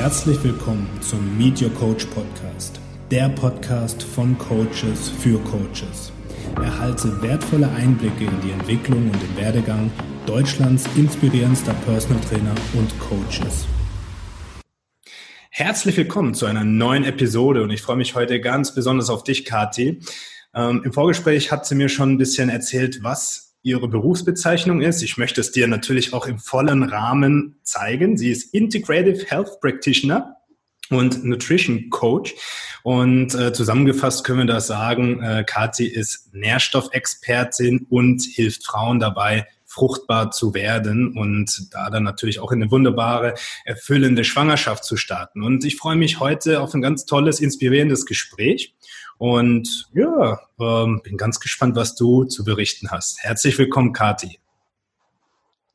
Herzlich willkommen zum Meet Your Coach Podcast, der Podcast von Coaches für Coaches. Erhalte wertvolle Einblicke in die Entwicklung und den Werdegang Deutschlands inspirierendster Personal Trainer und Coaches. Herzlich willkommen zu einer neuen Episode und ich freue mich heute ganz besonders auf dich, Kati. Ähm, Im Vorgespräch hat sie mir schon ein bisschen erzählt, was ihre Berufsbezeichnung ist. Ich möchte es dir natürlich auch im vollen Rahmen zeigen. Sie ist Integrative Health Practitioner und Nutrition Coach. Und äh, zusammengefasst können wir das sagen, äh, Kathi ist Nährstoffexpertin und hilft Frauen dabei, fruchtbar zu werden und da dann natürlich auch in eine wunderbare, erfüllende Schwangerschaft zu starten. Und ich freue mich heute auf ein ganz tolles, inspirierendes Gespräch. Und ja, ähm, bin ganz gespannt, was du zu berichten hast. Herzlich willkommen, Kati.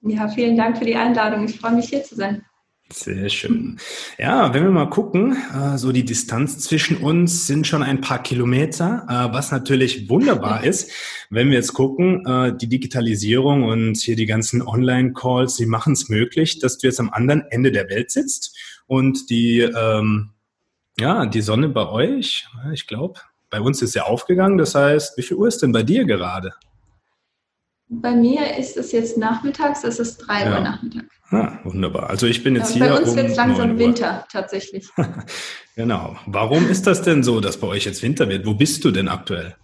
Ja, vielen Dank für die Einladung. Ich freue mich hier zu sein. Sehr schön. Ja, wenn wir mal gucken, äh, so die Distanz zwischen uns sind schon ein paar Kilometer, äh, was natürlich wunderbar ist, wenn wir jetzt gucken, äh, die Digitalisierung und hier die ganzen Online-Calls, die machen es möglich, dass du jetzt am anderen Ende der Welt sitzt und die, ähm, ja, die Sonne bei euch, ich glaube, bei uns ist ja aufgegangen. Das heißt, wie viel Uhr ist denn bei dir gerade? Bei mir ist es jetzt nachmittags, es ist 3 ja. Uhr Nachmittag. Ah, wunderbar. Also ich bin jetzt ja, hier. Bei uns um wird es langsam Winter, tatsächlich. genau. Warum ist das denn so, dass bei euch jetzt Winter wird? Wo bist du denn aktuell?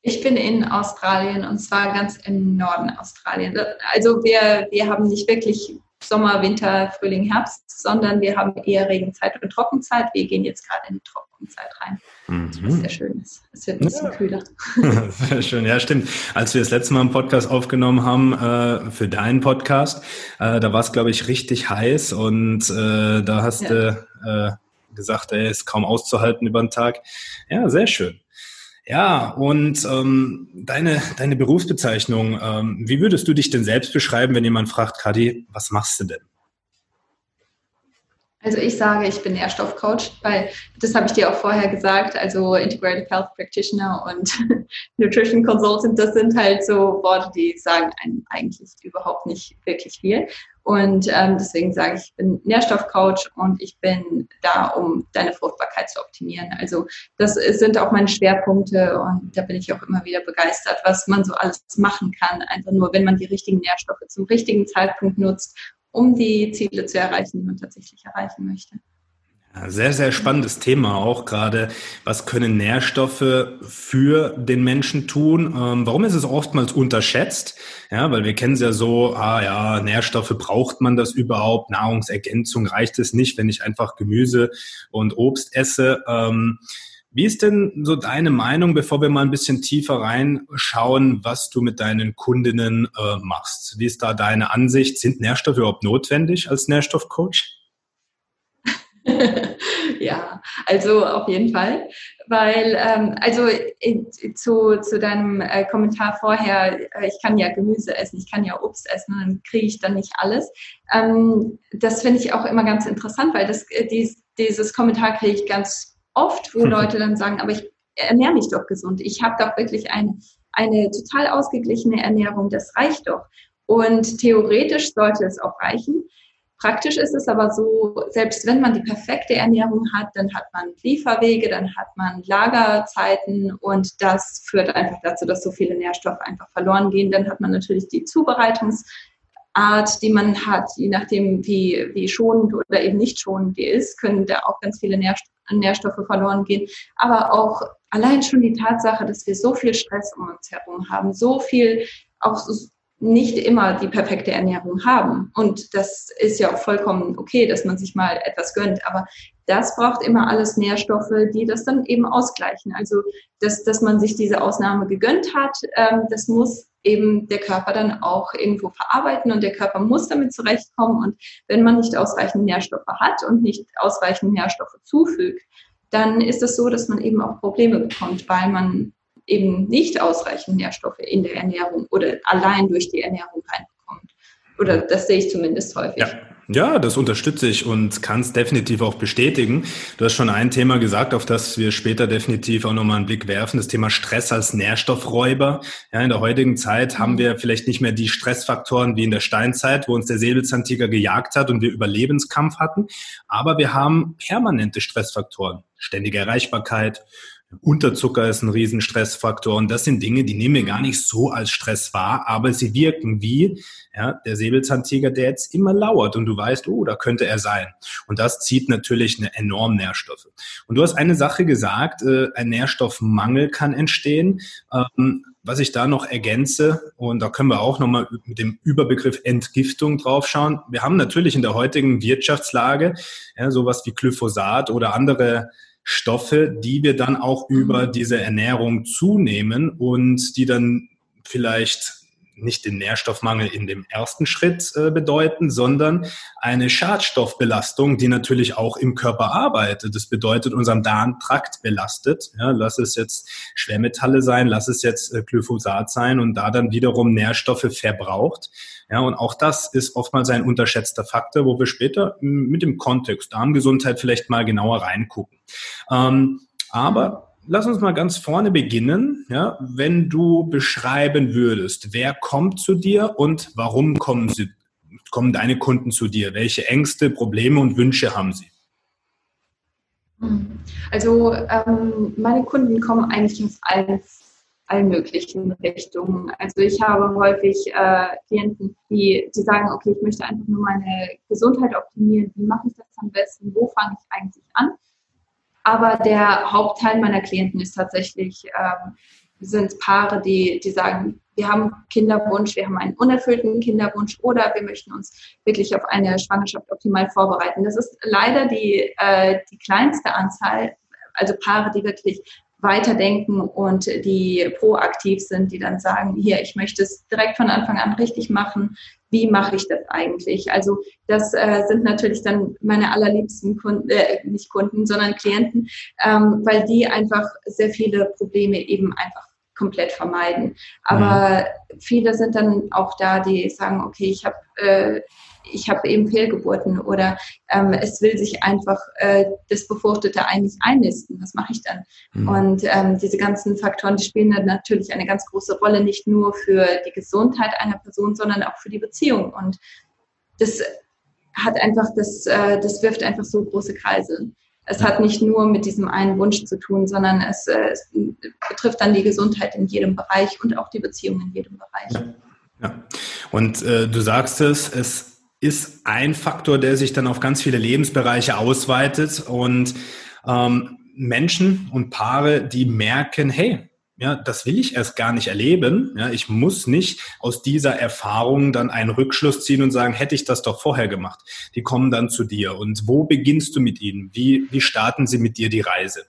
Ich bin in Australien und zwar ganz im Norden Australien. Also wir, wir haben nicht wirklich Sommer, Winter, Frühling, Herbst, sondern wir haben eher Regenzeit und Trockenzeit. Wir gehen jetzt gerade in die Trockenzeit rein. Mhm. Was sehr schön ist. Es wird ein bisschen ja. kühler. Sehr schön, ja, stimmt. Als wir das letzte Mal einen Podcast aufgenommen haben äh, für deinen Podcast, äh, da war es, glaube ich, richtig heiß und äh, da hast ja. du äh, gesagt, er ist kaum auszuhalten über den Tag. Ja, sehr schön. Ja, und ähm, deine, deine Berufsbezeichnung, ähm, wie würdest du dich denn selbst beschreiben, wenn jemand fragt, Kadi, was machst du denn? Also ich sage, ich bin Nährstoffcoach, weil das habe ich dir auch vorher gesagt. Also Integrated Health Practitioner und Nutrition Consultant, das sind halt so Worte, die sagen einem eigentlich überhaupt nicht wirklich viel. Und ähm, deswegen sage ich, ich bin Nährstoffcoach und ich bin da, um deine Fruchtbarkeit zu optimieren. Also das sind auch meine Schwerpunkte und da bin ich auch immer wieder begeistert, was man so alles machen kann. Einfach nur, wenn man die richtigen Nährstoffe zum richtigen Zeitpunkt nutzt um die Ziele zu erreichen, die man tatsächlich erreichen möchte. Sehr, sehr spannendes Thema auch gerade. Was können Nährstoffe für den Menschen tun? Ähm, warum ist es oftmals unterschätzt? Ja, weil wir kennen es ja so, ah ja, Nährstoffe braucht man das überhaupt? Nahrungsergänzung reicht es nicht, wenn ich einfach Gemüse und Obst esse. Ähm, wie ist denn so deine Meinung, bevor wir mal ein bisschen tiefer reinschauen, was du mit deinen Kundinnen äh, machst? Wie ist da deine Ansicht? Sind Nährstoffe überhaupt notwendig als Nährstoffcoach? ja, also auf jeden Fall, weil ähm, also in, zu, zu deinem äh, Kommentar vorher, äh, ich kann ja Gemüse essen, ich kann ja Obst essen, dann kriege ich dann nicht alles. Ähm, das finde ich auch immer ganz interessant, weil das, äh, dies, dieses Kommentar kriege ich ganz oft, wo Leute dann sagen, aber ich ernähre mich doch gesund. Ich habe doch wirklich eine, eine total ausgeglichene Ernährung. Das reicht doch. Und theoretisch sollte es auch reichen. Praktisch ist es aber so, selbst wenn man die perfekte Ernährung hat, dann hat man Lieferwege, dann hat man Lagerzeiten und das führt einfach dazu, dass so viele Nährstoffe einfach verloren gehen. Dann hat man natürlich die Zubereitungsart, die man hat, je nachdem, wie, wie schonend oder eben nicht schonend die ist, können da auch ganz viele Nährstoffe Nährstoffe verloren gehen, aber auch allein schon die Tatsache, dass wir so viel Stress um uns herum haben, so viel auch nicht immer die perfekte Ernährung haben. Und das ist ja auch vollkommen okay, dass man sich mal etwas gönnt. Aber das braucht immer alles Nährstoffe, die das dann eben ausgleichen. Also, dass, dass man sich diese Ausnahme gegönnt hat, ähm, das muss eben der Körper dann auch irgendwo verarbeiten und der Körper muss damit zurechtkommen. Und wenn man nicht ausreichend Nährstoffe hat und nicht ausreichend Nährstoffe zufügt, dann ist es so, dass man eben auch Probleme bekommt, weil man eben nicht ausreichend Nährstoffe in der Ernährung oder allein durch die Ernährung reinbekommt. Oder das sehe ich zumindest häufig. Ja. Ja, das unterstütze ich und kann es definitiv auch bestätigen. Du hast schon ein Thema gesagt, auf das wir später definitiv auch nochmal einen Blick werfen, das Thema Stress als Nährstoffräuber. Ja, in der heutigen Zeit haben wir vielleicht nicht mehr die Stressfaktoren wie in der Steinzeit, wo uns der Säbelzahntiger gejagt hat und wir Überlebenskampf hatten, aber wir haben permanente Stressfaktoren. Ständige Erreichbarkeit, Unterzucker ist ein Riesenstressfaktor und das sind Dinge, die nehmen wir gar nicht so als Stress wahr, aber sie wirken wie ja, der Säbelzahntiger, der jetzt immer lauert und du weißt, oh, da könnte er sein. Und das zieht natürlich eine enorm Nährstoffe. Und du hast eine Sache gesagt, äh, ein Nährstoffmangel kann entstehen. Ähm, was ich da noch ergänze, und da können wir auch nochmal mit dem Überbegriff Entgiftung draufschauen. Wir haben natürlich in der heutigen Wirtschaftslage ja, sowas wie Glyphosat oder andere Stoffe, die wir dann auch über mhm. diese Ernährung zunehmen und die dann vielleicht nicht den Nährstoffmangel in dem ersten Schritt äh, bedeuten, sondern eine Schadstoffbelastung, die natürlich auch im Körper arbeitet. Das bedeutet, unseren Darmtrakt belastet. Ja, lass es jetzt Schwermetalle sein, lass es jetzt äh, Glyphosat sein und da dann wiederum Nährstoffe verbraucht. Ja, und auch das ist oftmals ein unterschätzter Faktor, wo wir später mit dem Kontext Darmgesundheit vielleicht mal genauer reingucken. Ähm, aber lass uns mal ganz vorne beginnen. Ja, wenn du beschreiben würdest, wer kommt zu dir und warum kommen sie, kommen deine Kunden zu dir? Welche Ängste, Probleme und Wünsche haben sie? Also ähm, meine Kunden kommen eigentlich aus allen, allen möglichen Richtungen. Also ich habe häufig äh, Klienten, die, die sagen, okay, ich möchte einfach nur meine Gesundheit optimieren. Wie mache ich das am besten? Wo fange ich eigentlich an? Aber der Hauptteil meiner Klienten ist tatsächlich, ähm, sind Paare, die, die sagen, wir haben Kinderwunsch, wir haben einen unerfüllten Kinderwunsch oder wir möchten uns wirklich auf eine Schwangerschaft optimal vorbereiten. Das ist leider die, äh, die kleinste Anzahl, also Paare, die wirklich weiterdenken und die proaktiv sind, die dann sagen, hier, ich möchte es direkt von Anfang an richtig machen. Wie mache ich das eigentlich? Also das äh, sind natürlich dann meine allerliebsten Kunden, äh, nicht Kunden, sondern Klienten, ähm, weil die einfach sehr viele Probleme eben einfach komplett vermeiden. Aber mhm. viele sind dann auch da, die sagen, okay, ich habe äh, ich habe eben Fehlgeburten oder ähm, es will sich einfach äh, das Befruchtete eigentlich einnisten. Was mache ich dann? Mhm. Und ähm, diese ganzen Faktoren, die spielen dann natürlich eine ganz große Rolle, nicht nur für die Gesundheit einer Person, sondern auch für die Beziehung. Und das hat einfach, das, äh, das wirft einfach so große Kreise. Es hat nicht nur mit diesem einen Wunsch zu tun, sondern es, äh, es betrifft dann die Gesundheit in jedem Bereich und auch die Beziehung in jedem Bereich. Ja. Und äh, du sagst es, es ist ein Faktor, der sich dann auf ganz viele Lebensbereiche ausweitet und ähm, Menschen und Paare, die merken, hey, ja, das will ich erst gar nicht erleben. Ja, ich muss nicht aus dieser Erfahrung dann einen Rückschluss ziehen und sagen, hätte ich das doch vorher gemacht. Die kommen dann zu dir. Und wo beginnst du mit ihnen? Wie, wie starten sie mit dir die Reise?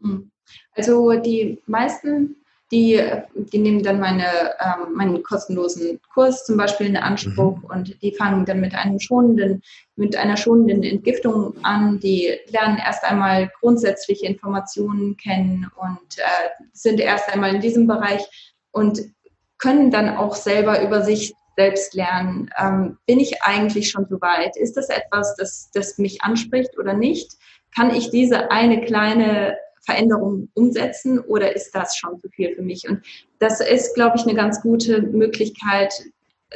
Hm. Also die meisten die, die nehmen dann meine, ähm, meinen kostenlosen Kurs zum Beispiel in Anspruch mhm. und die fangen dann mit einem schonenden, mit einer schonenden Entgiftung an. Die lernen erst einmal grundsätzliche Informationen kennen und äh, sind erst einmal in diesem Bereich und können dann auch selber über sich selbst lernen. Ähm, bin ich eigentlich schon so weit? Ist das etwas, das, das mich anspricht oder nicht? Kann ich diese eine kleine Veränderungen umsetzen oder ist das schon zu viel für mich? Und das ist, glaube ich, eine ganz gute Möglichkeit,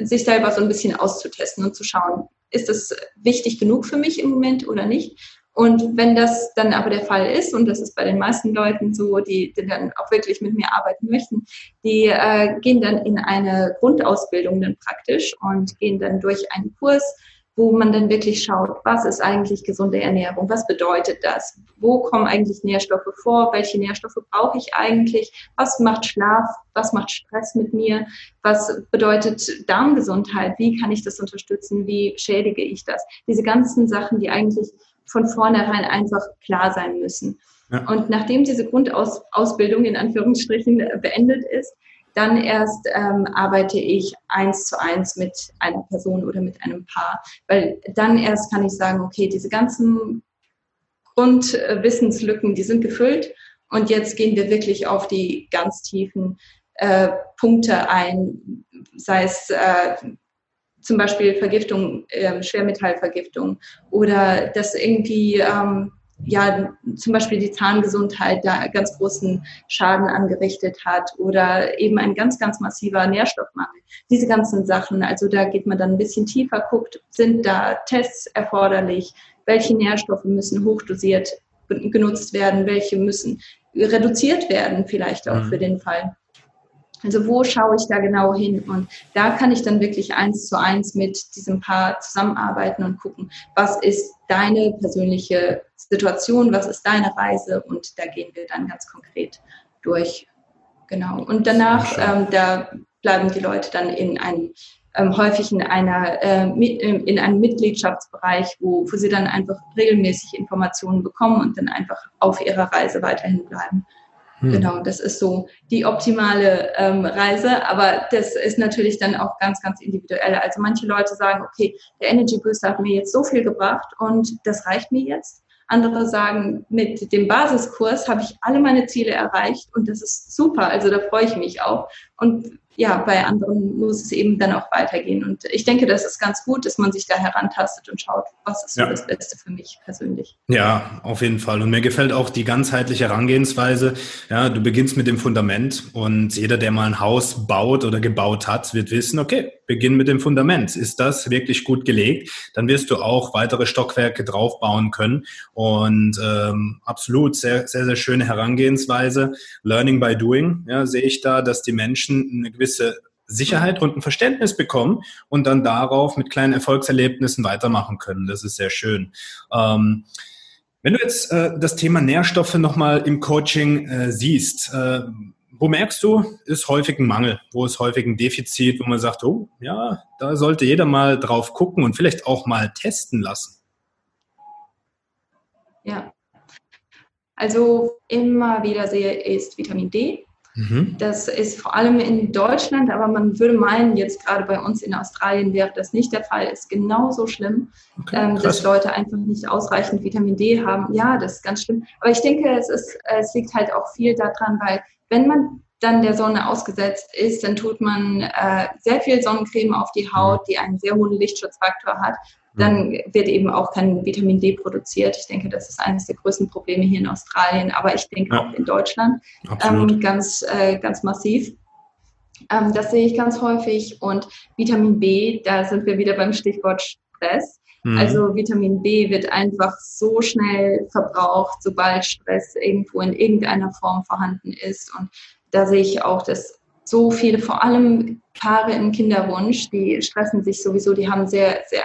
sich selber so ein bisschen auszutesten und zu schauen, ist das wichtig genug für mich im Moment oder nicht? Und wenn das dann aber der Fall ist, und das ist bei den meisten Leuten so, die, die dann auch wirklich mit mir arbeiten möchten, die äh, gehen dann in eine Grundausbildung dann praktisch und gehen dann durch einen Kurs, wo man dann wirklich schaut, was ist eigentlich gesunde Ernährung, was bedeutet das, wo kommen eigentlich Nährstoffe vor, welche Nährstoffe brauche ich eigentlich, was macht Schlaf, was macht Stress mit mir, was bedeutet Darmgesundheit, wie kann ich das unterstützen, wie schädige ich das. Diese ganzen Sachen, die eigentlich von vornherein einfach klar sein müssen. Ja. Und nachdem diese Grundausbildung in Anführungsstrichen beendet ist, dann erst ähm, arbeite ich eins zu eins mit einer Person oder mit einem Paar, weil dann erst kann ich sagen, okay, diese ganzen Grundwissenslücken, die sind gefüllt. Und jetzt gehen wir wirklich auf die ganz tiefen äh, Punkte ein, sei es äh, zum Beispiel Vergiftung, äh, Schwermetallvergiftung oder dass irgendwie ähm, ja zum Beispiel die Zahngesundheit da ganz großen Schaden angerichtet hat oder eben ein ganz, ganz massiver Nährstoffmangel. Diese ganzen Sachen, also da geht man dann ein bisschen tiefer, guckt, sind da Tests erforderlich, welche Nährstoffe müssen hochdosiert genutzt werden, welche müssen reduziert werden vielleicht auch mhm. für den Fall. Also wo schaue ich da genau hin? Und da kann ich dann wirklich eins zu eins mit diesem Paar zusammenarbeiten und gucken, was ist deine persönliche Situation, was ist deine Reise und da gehen wir dann ganz konkret durch. Genau. Und danach, ähm, da bleiben die Leute dann in einem ähm, häufig in einer äh, in einem Mitgliedschaftsbereich, wo, wo sie dann einfach regelmäßig Informationen bekommen und dann einfach auf ihrer Reise weiterhin bleiben. Hm. Genau, das ist so die optimale ähm, Reise, aber das ist natürlich dann auch ganz, ganz individuell. Also manche Leute sagen, okay, der Energy Booster hat mir jetzt so viel gebracht und das reicht mir jetzt. Andere sagen, mit dem Basiskurs habe ich alle meine Ziele erreicht und das ist super. Also da freue ich mich auch. Und ja, bei anderen muss es eben dann auch weitergehen. Und ich denke, das ist ganz gut, dass man sich da herantastet und schaut, was ist ja. das Beste für mich persönlich. Ja, auf jeden Fall. Und mir gefällt auch die ganzheitliche Herangehensweise. Ja, du beginnst mit dem Fundament und jeder, der mal ein Haus baut oder gebaut hat, wird wissen, okay, beginn mit dem Fundament. Ist das wirklich gut gelegt? Dann wirst du auch weitere Stockwerke draufbauen können. Und ähm, absolut sehr, sehr, sehr schöne Herangehensweise. Learning by doing, ja, sehe ich da, dass die Menschen eine gewisse Sicherheit und ein Verständnis bekommen und dann darauf mit kleinen Erfolgserlebnissen weitermachen können. Das ist sehr schön. Ähm, wenn du jetzt äh, das Thema Nährstoffe nochmal im Coaching äh, siehst, äh, wo merkst du, ist häufig ein Mangel, wo ist häufig ein Defizit, wo man sagt, oh, ja, da sollte jeder mal drauf gucken und vielleicht auch mal testen lassen? Ja, also immer wieder sehe ist Vitamin D. Mhm. Das ist vor allem in Deutschland, aber man würde meinen, jetzt gerade bei uns in Australien wäre das nicht der Fall, ist genauso schlimm, okay, ähm, dass Leute einfach nicht ausreichend Vitamin D haben. Ja, das ist ganz schlimm. Aber ich denke, es, ist, es liegt halt auch viel daran, weil wenn man dann der Sonne ausgesetzt ist, dann tut man äh, sehr viel Sonnencreme auf die Haut, die einen sehr hohen Lichtschutzfaktor hat. Dann wird eben auch kein Vitamin D produziert. Ich denke, das ist eines der größten Probleme hier in Australien, aber ich denke ja. auch in Deutschland ähm, ganz, äh, ganz massiv. Ähm, das sehe ich ganz häufig. Und Vitamin B, da sind wir wieder beim Stichwort Stress. Mhm. Also Vitamin B wird einfach so schnell verbraucht, sobald Stress irgendwo in irgendeiner Form vorhanden ist. Und da sehe ich auch, dass so viele, vor allem Paare im Kinderwunsch, die stressen sich sowieso, die haben sehr, sehr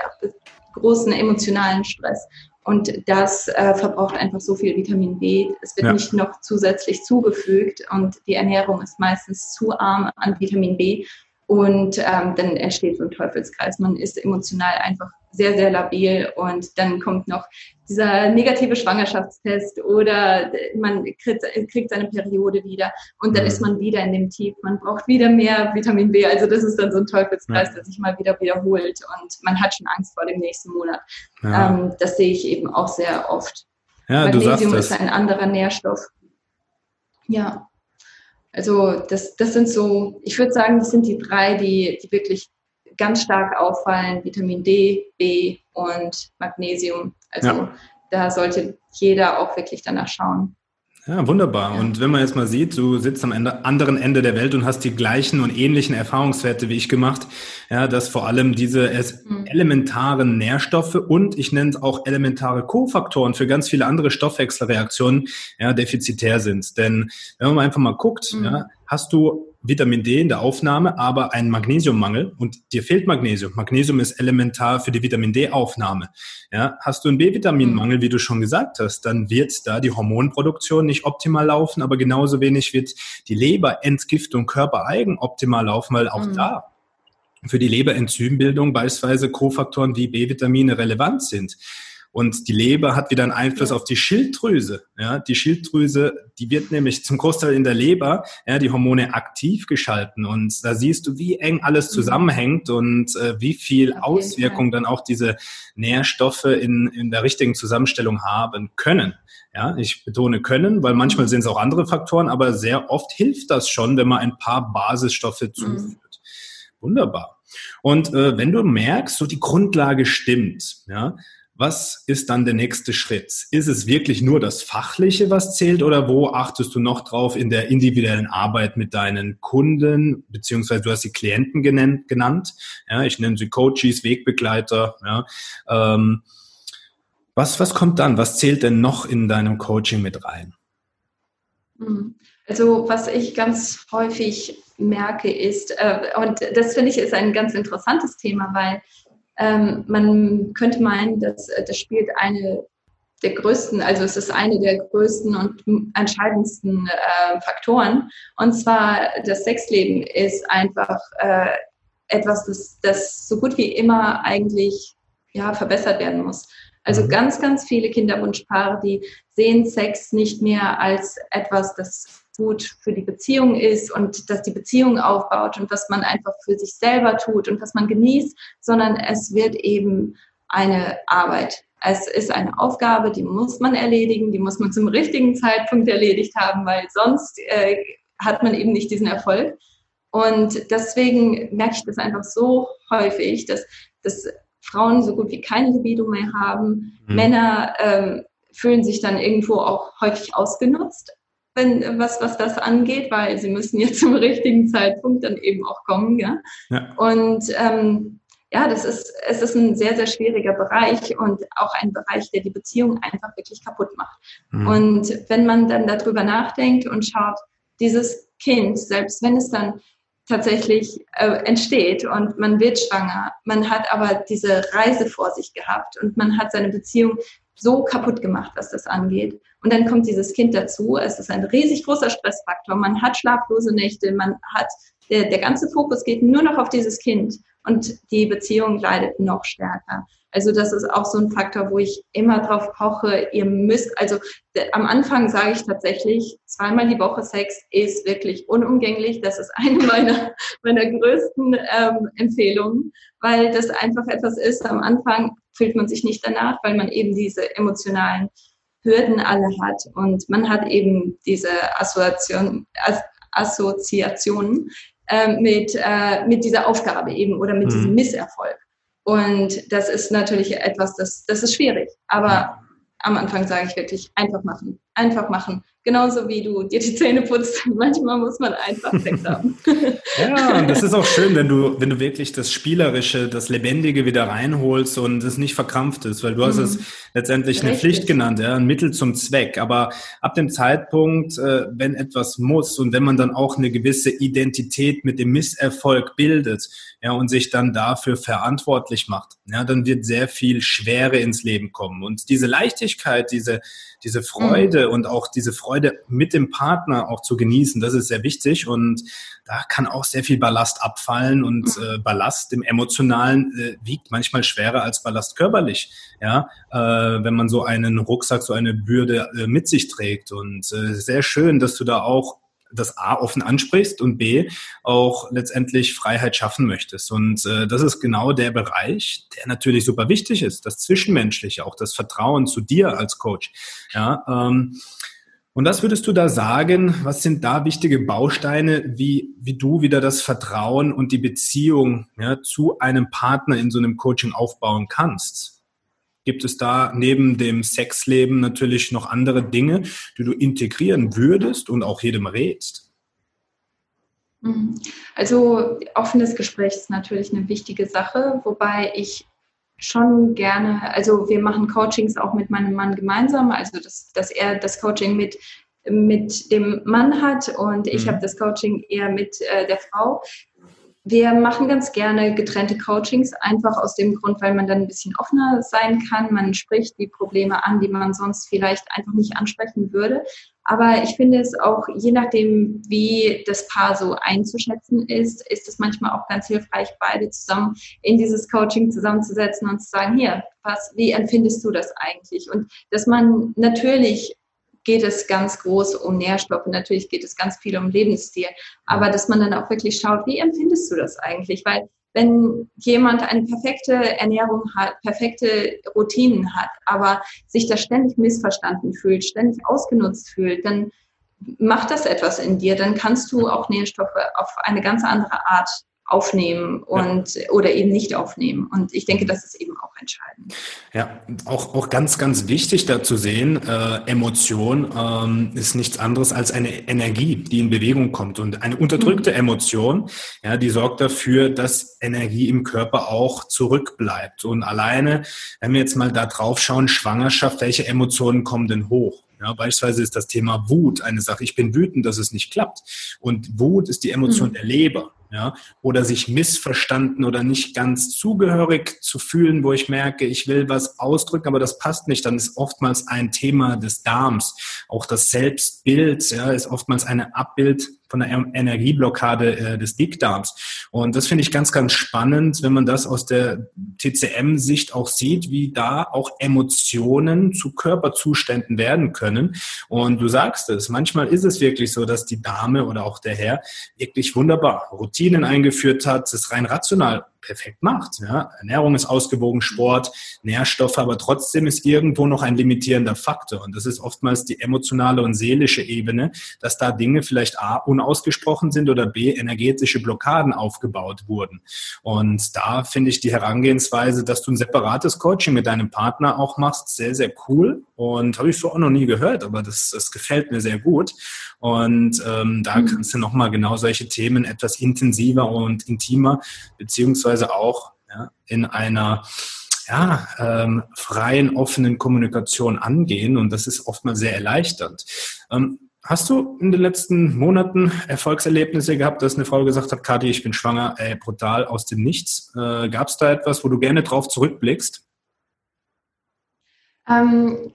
großen emotionalen Stress. Und das äh, verbraucht einfach so viel Vitamin B. Es wird ja. nicht noch zusätzlich zugefügt und die Ernährung ist meistens zu arm an Vitamin B. Und ähm, dann entsteht so ein Teufelskreis. Man ist emotional einfach sehr, sehr labil und dann kommt noch dieser negative Schwangerschaftstest oder man kriegt, kriegt seine Periode wieder und dann mhm. ist man wieder in dem Tief. Man braucht wieder mehr Vitamin B. Also das ist dann so ein Teufelskreis, ja. der sich mal wieder wiederholt und man hat schon Angst vor dem nächsten Monat. Ja. Ähm, das sehe ich eben auch sehr oft. Ja, Magnesium ist ein anderer Nährstoff. Ja. Also das, das sind so, ich würde sagen, das sind die drei, die, die wirklich ganz stark auffallen, Vitamin D, B und Magnesium. Also ja. da sollte jeder auch wirklich danach schauen. Ja, wunderbar. Und wenn man jetzt mal sieht, du sitzt am Ende, anderen Ende der Welt und hast die gleichen und ähnlichen Erfahrungswerte wie ich gemacht, ja, dass vor allem diese mhm. elementaren Nährstoffe und ich nenne es auch elementare Kofaktoren für ganz viele andere Stoffwechselreaktionen ja, defizitär sind. Denn wenn man einfach mal guckt, mhm. ja, hast du Vitamin D in der Aufnahme, aber einen Magnesiummangel und dir fehlt Magnesium. Magnesium ist elementar für die Vitamin D-Aufnahme. Ja, hast du einen B-Vitaminmangel, wie du schon gesagt hast, dann wird da die Hormonproduktion nicht optimal laufen, aber genauso wenig wird die Leberentgiftung körpereigen optimal laufen, weil auch mhm. da für die Leberenzymbildung beispielsweise Kofaktoren wie B-Vitamine relevant sind. Und die Leber hat wieder einen Einfluss auf die Schilddrüse. Ja, die Schilddrüse, die wird nämlich zum Großteil in der Leber, ja, die Hormone aktiv geschalten. Und da siehst du, wie eng alles mhm. zusammenhängt und äh, wie viel okay, Auswirkung dann auch diese Nährstoffe in, in der richtigen Zusammenstellung haben können. Ja, ich betone können, weil manchmal sind es auch andere Faktoren, aber sehr oft hilft das schon, wenn man ein paar Basisstoffe mhm. zuführt. Mhm. Wunderbar. Und äh, wenn du merkst, so die Grundlage stimmt, ja, was ist dann der nächste Schritt? Ist es wirklich nur das Fachliche, was zählt oder wo achtest du noch drauf in der individuellen Arbeit mit deinen Kunden, beziehungsweise du hast die Klienten genannt, ja, ich nenne sie Coaches, Wegbegleiter, ja, ähm, was, was kommt dann? Was zählt denn noch in deinem Coaching mit rein? Hm. Also was ich ganz häufig merke ist, äh, und das finde ich ist ein ganz interessantes Thema, weil ähm, man könnte meinen, dass äh, das spielt eine der größten, also es ist eine der größten und entscheidendsten äh, Faktoren. Und zwar das Sexleben ist einfach äh, etwas, das, das so gut wie immer eigentlich ja, verbessert werden muss. Also mhm. ganz, ganz viele Kinderwunschpaare, die sehen Sex nicht mehr als etwas, das gut für die Beziehung ist und dass die Beziehung aufbaut und was man einfach für sich selber tut und was man genießt, sondern es wird eben eine Arbeit. Es ist eine Aufgabe, die muss man erledigen, die muss man zum richtigen Zeitpunkt erledigt haben, weil sonst äh, hat man eben nicht diesen Erfolg. Und deswegen merke ich das einfach so häufig, dass, dass Frauen so gut wie keine Libido mehr haben. Mhm. Männer ähm, fühlen sich dann irgendwo auch häufig ausgenutzt wenn, was, was das angeht, weil sie müssen ja zum richtigen Zeitpunkt dann eben auch kommen. Ja? ja. Und ähm, ja, das ist, es ist ein sehr, sehr schwieriger Bereich und auch ein Bereich, der die Beziehung einfach wirklich kaputt macht. Mhm. Und wenn man dann darüber nachdenkt und schaut, dieses Kind, selbst wenn es dann tatsächlich äh, entsteht und man wird schwanger, man hat aber diese Reise vor sich gehabt und man hat seine Beziehung so kaputt gemacht, was das angeht. Und dann kommt dieses Kind dazu. Es ist ein riesig großer Stressfaktor. Man hat schlaflose Nächte, man hat, der, der ganze Fokus geht nur noch auf dieses Kind und die Beziehung leidet noch stärker. Also das ist auch so ein Faktor, wo ich immer drauf poche, ihr müsst, also am Anfang sage ich tatsächlich, zweimal die Woche Sex ist wirklich unumgänglich. Das ist eine meiner, meiner größten ähm, Empfehlungen, weil das einfach etwas ist. Am Anfang fühlt man sich nicht danach, weil man eben diese emotionalen Hürden alle hat und man hat eben diese Assoziation, Assoziationen äh, mit, äh, mit dieser Aufgabe eben oder mit mhm. diesem Misserfolg. Und das ist natürlich etwas, das, das ist schwierig. Aber am Anfang sage ich wirklich, einfach machen, einfach machen. Genauso wie du dir die Zähne putzt. Manchmal muss man einfach Sex haben. ja, und das ist auch schön, wenn du, wenn du wirklich das Spielerische, das Lebendige wieder reinholst und es nicht verkrampft ist, weil du mhm. hast es letztendlich Richtig. eine Pflicht genannt, ja, ein Mittel zum Zweck. Aber ab dem Zeitpunkt, äh, wenn etwas muss und wenn man dann auch eine gewisse Identität mit dem Misserfolg bildet, ja, und sich dann dafür verantwortlich macht, ja, dann wird sehr viel Schwere ins Leben kommen. Und diese Leichtigkeit, diese, diese Freude mhm. und auch diese Freude mit dem Partner auch zu genießen, das ist sehr wichtig und da kann auch sehr viel Ballast abfallen und mhm. äh, Ballast im Emotionalen äh, wiegt manchmal schwerer als Ballast körperlich, ja, äh, wenn man so einen Rucksack, so eine Bürde äh, mit sich trägt und äh, sehr schön, dass du da auch das A offen ansprichst und B auch letztendlich Freiheit schaffen möchtest. Und äh, das ist genau der Bereich, der natürlich super wichtig ist, das Zwischenmenschliche, auch das Vertrauen zu dir als Coach. Ja, ähm, und was würdest du da sagen? Was sind da wichtige Bausteine, wie, wie du wieder das Vertrauen und die Beziehung ja, zu einem Partner in so einem Coaching aufbauen kannst? Gibt es da neben dem Sexleben natürlich noch andere Dinge, die du integrieren würdest und auch jedem rätst? Mhm. Also offenes Gespräch ist natürlich eine wichtige Sache, wobei ich schon gerne, also wir machen Coachings auch mit meinem Mann gemeinsam, also dass, dass er das Coaching mit mit dem Mann hat und ich mhm. habe das Coaching eher mit äh, der Frau. Wir machen ganz gerne getrennte Coachings, einfach aus dem Grund, weil man dann ein bisschen offener sein kann. Man spricht die Probleme an, die man sonst vielleicht einfach nicht ansprechen würde. Aber ich finde es auch, je nachdem, wie das Paar so einzuschätzen ist, ist es manchmal auch ganz hilfreich, beide zusammen in dieses Coaching zusammenzusetzen und zu sagen, hier, was, wie empfindest du das eigentlich? Und dass man natürlich geht es ganz groß um Nährstoffe, natürlich geht es ganz viel um Lebensstil, aber dass man dann auch wirklich schaut, wie empfindest du das eigentlich? Weil wenn jemand eine perfekte Ernährung hat, perfekte Routinen hat, aber sich da ständig missverstanden fühlt, ständig ausgenutzt fühlt, dann macht das etwas in dir. Dann kannst du auch Nährstoffe auf eine ganz andere Art aufnehmen und ja. oder eben nicht aufnehmen. Und ich denke, das ist eben auch entscheidend. Ja, auch, auch ganz, ganz wichtig da zu sehen, äh, Emotion ähm, ist nichts anderes als eine Energie, die in Bewegung kommt. Und eine unterdrückte mhm. Emotion, ja, die sorgt dafür, dass Energie im Körper auch zurückbleibt. Und alleine, wenn wir jetzt mal da drauf schauen, Schwangerschaft, welche Emotionen kommen denn hoch? Ja, beispielsweise ist das Thema Wut eine Sache. Ich bin wütend, dass es nicht klappt. Und Wut ist die Emotion mhm. der Leber ja, oder sich missverstanden oder nicht ganz zugehörig zu fühlen, wo ich merke, ich will was ausdrücken, aber das passt nicht, dann ist oftmals ein Thema des Darms. Auch das Selbstbild ja, ist oftmals eine Abbild von der Energieblockade äh, des Dickdarms. Und das finde ich ganz, ganz spannend, wenn man das aus der TCM-Sicht auch sieht, wie da auch Emotionen zu Körperzuständen werden können. Und du sagst es, manchmal ist es wirklich so, dass die Dame oder auch der Herr wirklich wunderbar Routinen eingeführt hat, es rein rational perfekt macht. Ja. Ernährung ist ausgewogen, Sport, Nährstoffe, aber trotzdem ist irgendwo noch ein limitierender Faktor. Und das ist oftmals die emotionale und seelische Ebene, dass da Dinge vielleicht A, unausgesprochen sind oder B, energetische Blockaden aufgebaut wurden. Und da finde ich die Herangehensweise, dass du ein separates Coaching mit deinem Partner auch machst, sehr, sehr cool. Und habe ich so auch noch nie gehört, aber das, das gefällt mir sehr gut. Und ähm, da mhm. kannst du nochmal genau solche Themen etwas intensiver und intimer beziehungsweise beziehungsweise auch ja, in einer ja, ähm, freien, offenen Kommunikation angehen. Und das ist oftmals sehr erleichternd. Ähm, hast du in den letzten Monaten Erfolgserlebnisse gehabt, dass eine Frau gesagt hat, Kati, ich bin schwanger, ey, brutal aus dem Nichts? Äh, Gab es da etwas, wo du gerne drauf zurückblickst? Ähm,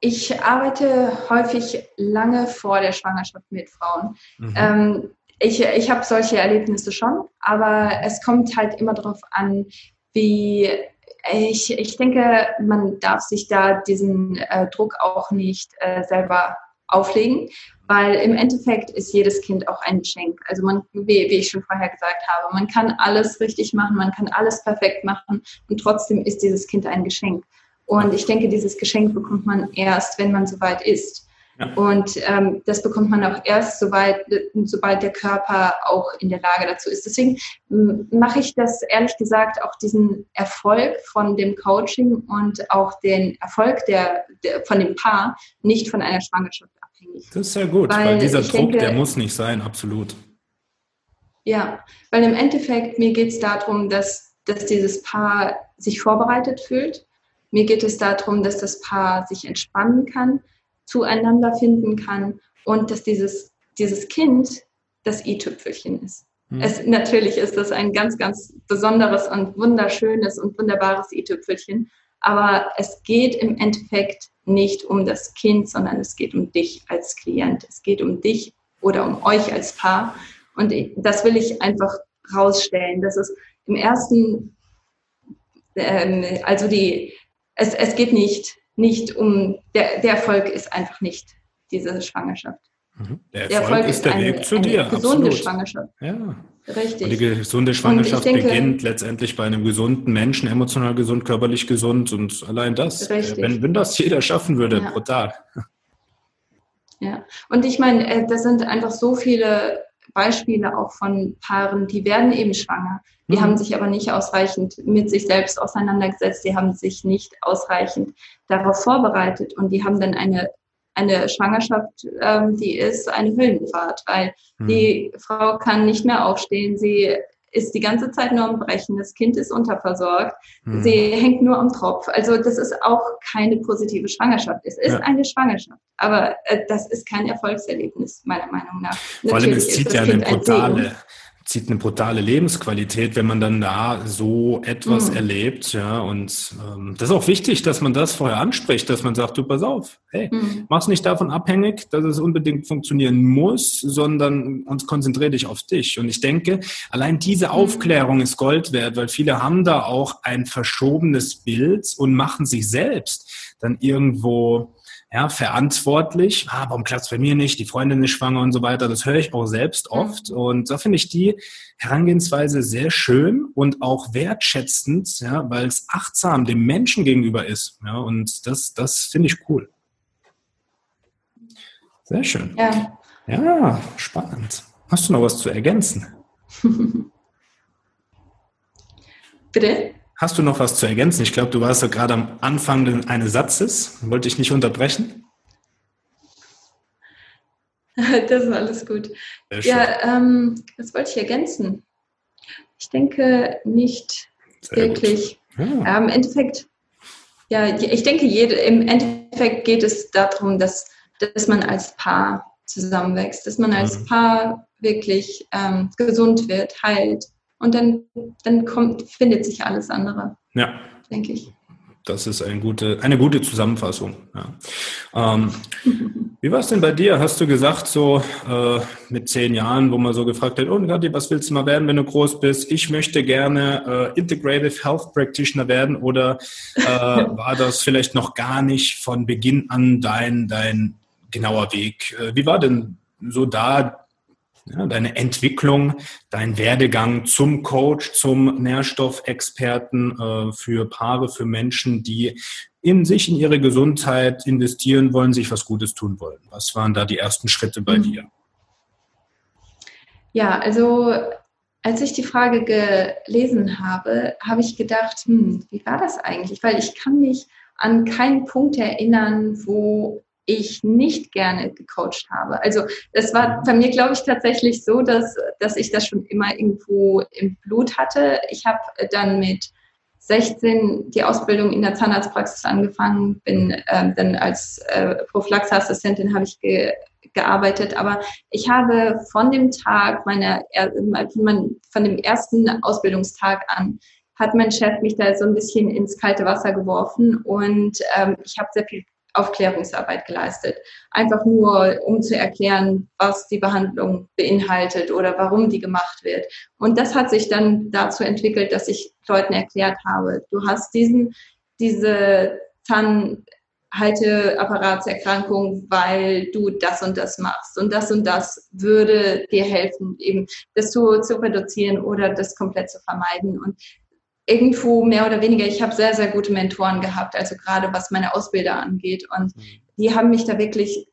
ich arbeite häufig lange vor der Schwangerschaft mit Frauen. Mhm. Ich, ich habe solche Erlebnisse schon, aber es kommt halt immer darauf an, wie ich, ich denke, man darf sich da diesen äh, Druck auch nicht äh, selber auflegen, weil im Endeffekt ist jedes Kind auch ein Geschenk. Also man, wie, wie ich schon vorher gesagt habe, man kann alles richtig machen, man kann alles perfekt machen und trotzdem ist dieses Kind ein Geschenk. Und ich denke, dieses Geschenk bekommt man erst, wenn man soweit ist. Und ähm, das bekommt man auch erst, sobald, sobald der Körper auch in der Lage dazu ist. Deswegen mache ich das ehrlich gesagt auch diesen Erfolg von dem Coaching und auch den Erfolg der, der von dem Paar nicht von einer Schwangerschaft abhängig. Das ist sehr gut, weil, weil dieser Druck, denke, der muss nicht sein, absolut. Ja, weil im Endeffekt mir geht es darum, dass, dass dieses Paar sich vorbereitet fühlt. Mir geht es darum, dass das Paar sich entspannen kann zueinander finden kann und dass dieses, dieses Kind das i-Tüpfelchen ist. Mhm. Es, natürlich ist das ein ganz, ganz besonderes und wunderschönes und wunderbares i-Tüpfelchen, aber es geht im Endeffekt nicht um das Kind, sondern es geht um dich als Klient. Es geht um dich oder um euch als Paar. Und das will ich einfach rausstellen. Das ist im ersten, ähm, also die, es, es geht nicht nicht um, der, der Erfolg ist einfach nicht diese Schwangerschaft. Mhm. Der Erfolg, der Erfolg ist der Weg zu dir. Gesunde absolut. Schwangerschaft. Ja. Richtig. Und die gesunde Schwangerschaft denke, beginnt letztendlich bei einem gesunden Menschen, emotional gesund, körperlich gesund und allein das. Richtig. Wenn, wenn das jeder schaffen würde, ja. brutal. Ja, und ich meine, äh, das sind einfach so viele Beispiele auch von Paaren, die werden eben schwanger. Die mhm. haben sich aber nicht ausreichend mit sich selbst auseinandergesetzt, die haben sich nicht ausreichend darauf vorbereitet und die haben dann eine, eine Schwangerschaft, ähm, die ist eine Hüllenfahrt, weil mhm. die Frau kann nicht mehr aufstehen, sie ist die ganze Zeit nur am Brechen, das Kind ist unterversorgt, mhm. sie hängt nur am Tropf. Also das ist auch keine positive Schwangerschaft. Es ist ja. eine Schwangerschaft, aber äh, das ist kein Erfolgserlebnis, meiner Meinung nach. Vor allem, es zieht ja eine brutale, zieht eine brutale Lebensqualität, wenn man dann da so etwas mhm. erlebt, ja. Und ähm, das ist auch wichtig, dass man das vorher anspricht, dass man sagt, du pass auf, hey, mhm. mach's nicht davon abhängig, dass es unbedingt funktionieren muss, sondern uns konzentriere dich auf dich. Und ich denke, allein diese mhm. Aufklärung ist Gold wert, weil viele haben da auch ein verschobenes Bild und machen sich selbst dann irgendwo ja, verantwortlich. Ah, warum klappt es bei mir nicht? Die Freundin ist schwanger und so weiter. Das höre ich auch selbst mhm. oft. Und da finde ich die Herangehensweise sehr schön und auch wertschätzend, ja, weil es achtsam dem Menschen gegenüber ist. Ja, und das, das finde ich cool. Sehr schön. Ja. ja, spannend. Hast du noch was zu ergänzen? Bitte? Hast du noch was zu ergänzen? Ich glaube, du warst ja gerade am Anfang eines Satzes. Wollte ich nicht unterbrechen? Das ist alles gut. Ja, ähm, was wollte ich ergänzen? Ich denke nicht Sehr wirklich. Ja. Ähm, Im Endeffekt, ja, ich denke, jede, im Endeffekt geht es darum, dass, dass man als Paar zusammenwächst, dass man als mhm. Paar wirklich ähm, gesund wird, heilt. Und dann, dann kommt, findet sich alles andere. Ja. Denke ich. Das ist eine gute, eine gute Zusammenfassung. Ja. Ähm, wie war es denn bei dir? Hast du gesagt, so äh, mit zehn Jahren, wo man so gefragt hat, oh Gatti, was willst du mal werden, wenn du groß bist? Ich möchte gerne äh, Integrative Health Practitioner werden oder äh, war das vielleicht noch gar nicht von Beginn an dein, dein genauer Weg? Äh, wie war denn so da ja, deine Entwicklung, dein Werdegang zum Coach, zum Nährstoffexperten äh, für Paare, für Menschen, die in sich, in ihre Gesundheit investieren wollen, sich was Gutes tun wollen. Was waren da die ersten Schritte bei mhm. dir? Ja, also als ich die Frage gelesen habe, habe ich gedacht, hm, wie war das eigentlich? Weil ich kann mich an keinen Punkt erinnern, wo ich nicht gerne gecoacht habe. Also das war bei mir, glaube ich, tatsächlich so, dass, dass ich das schon immer irgendwo im Blut hatte. Ich habe dann mit 16 die Ausbildung in der Zahnarztpraxis angefangen, bin äh, dann als äh, Prophylaxeassistentin habe ich ge gearbeitet, aber ich habe von dem Tag meiner, von dem ersten Ausbildungstag an, hat mein Chef mich da so ein bisschen ins kalte Wasser geworfen und ähm, ich habe sehr viel Aufklärungsarbeit geleistet. Einfach nur, um zu erklären, was die Behandlung beinhaltet oder warum die gemacht wird. Und das hat sich dann dazu entwickelt, dass ich Leuten erklärt habe, du hast diesen, diese Zahnhalteapparatserkrankung, weil du das und das machst. Und das und das würde dir helfen, eben das zu, zu reduzieren oder das komplett zu vermeiden. Und irgendwo mehr oder weniger, ich habe sehr, sehr gute Mentoren gehabt, also gerade was meine Ausbilder angeht. Und mhm. die haben mich da wirklich,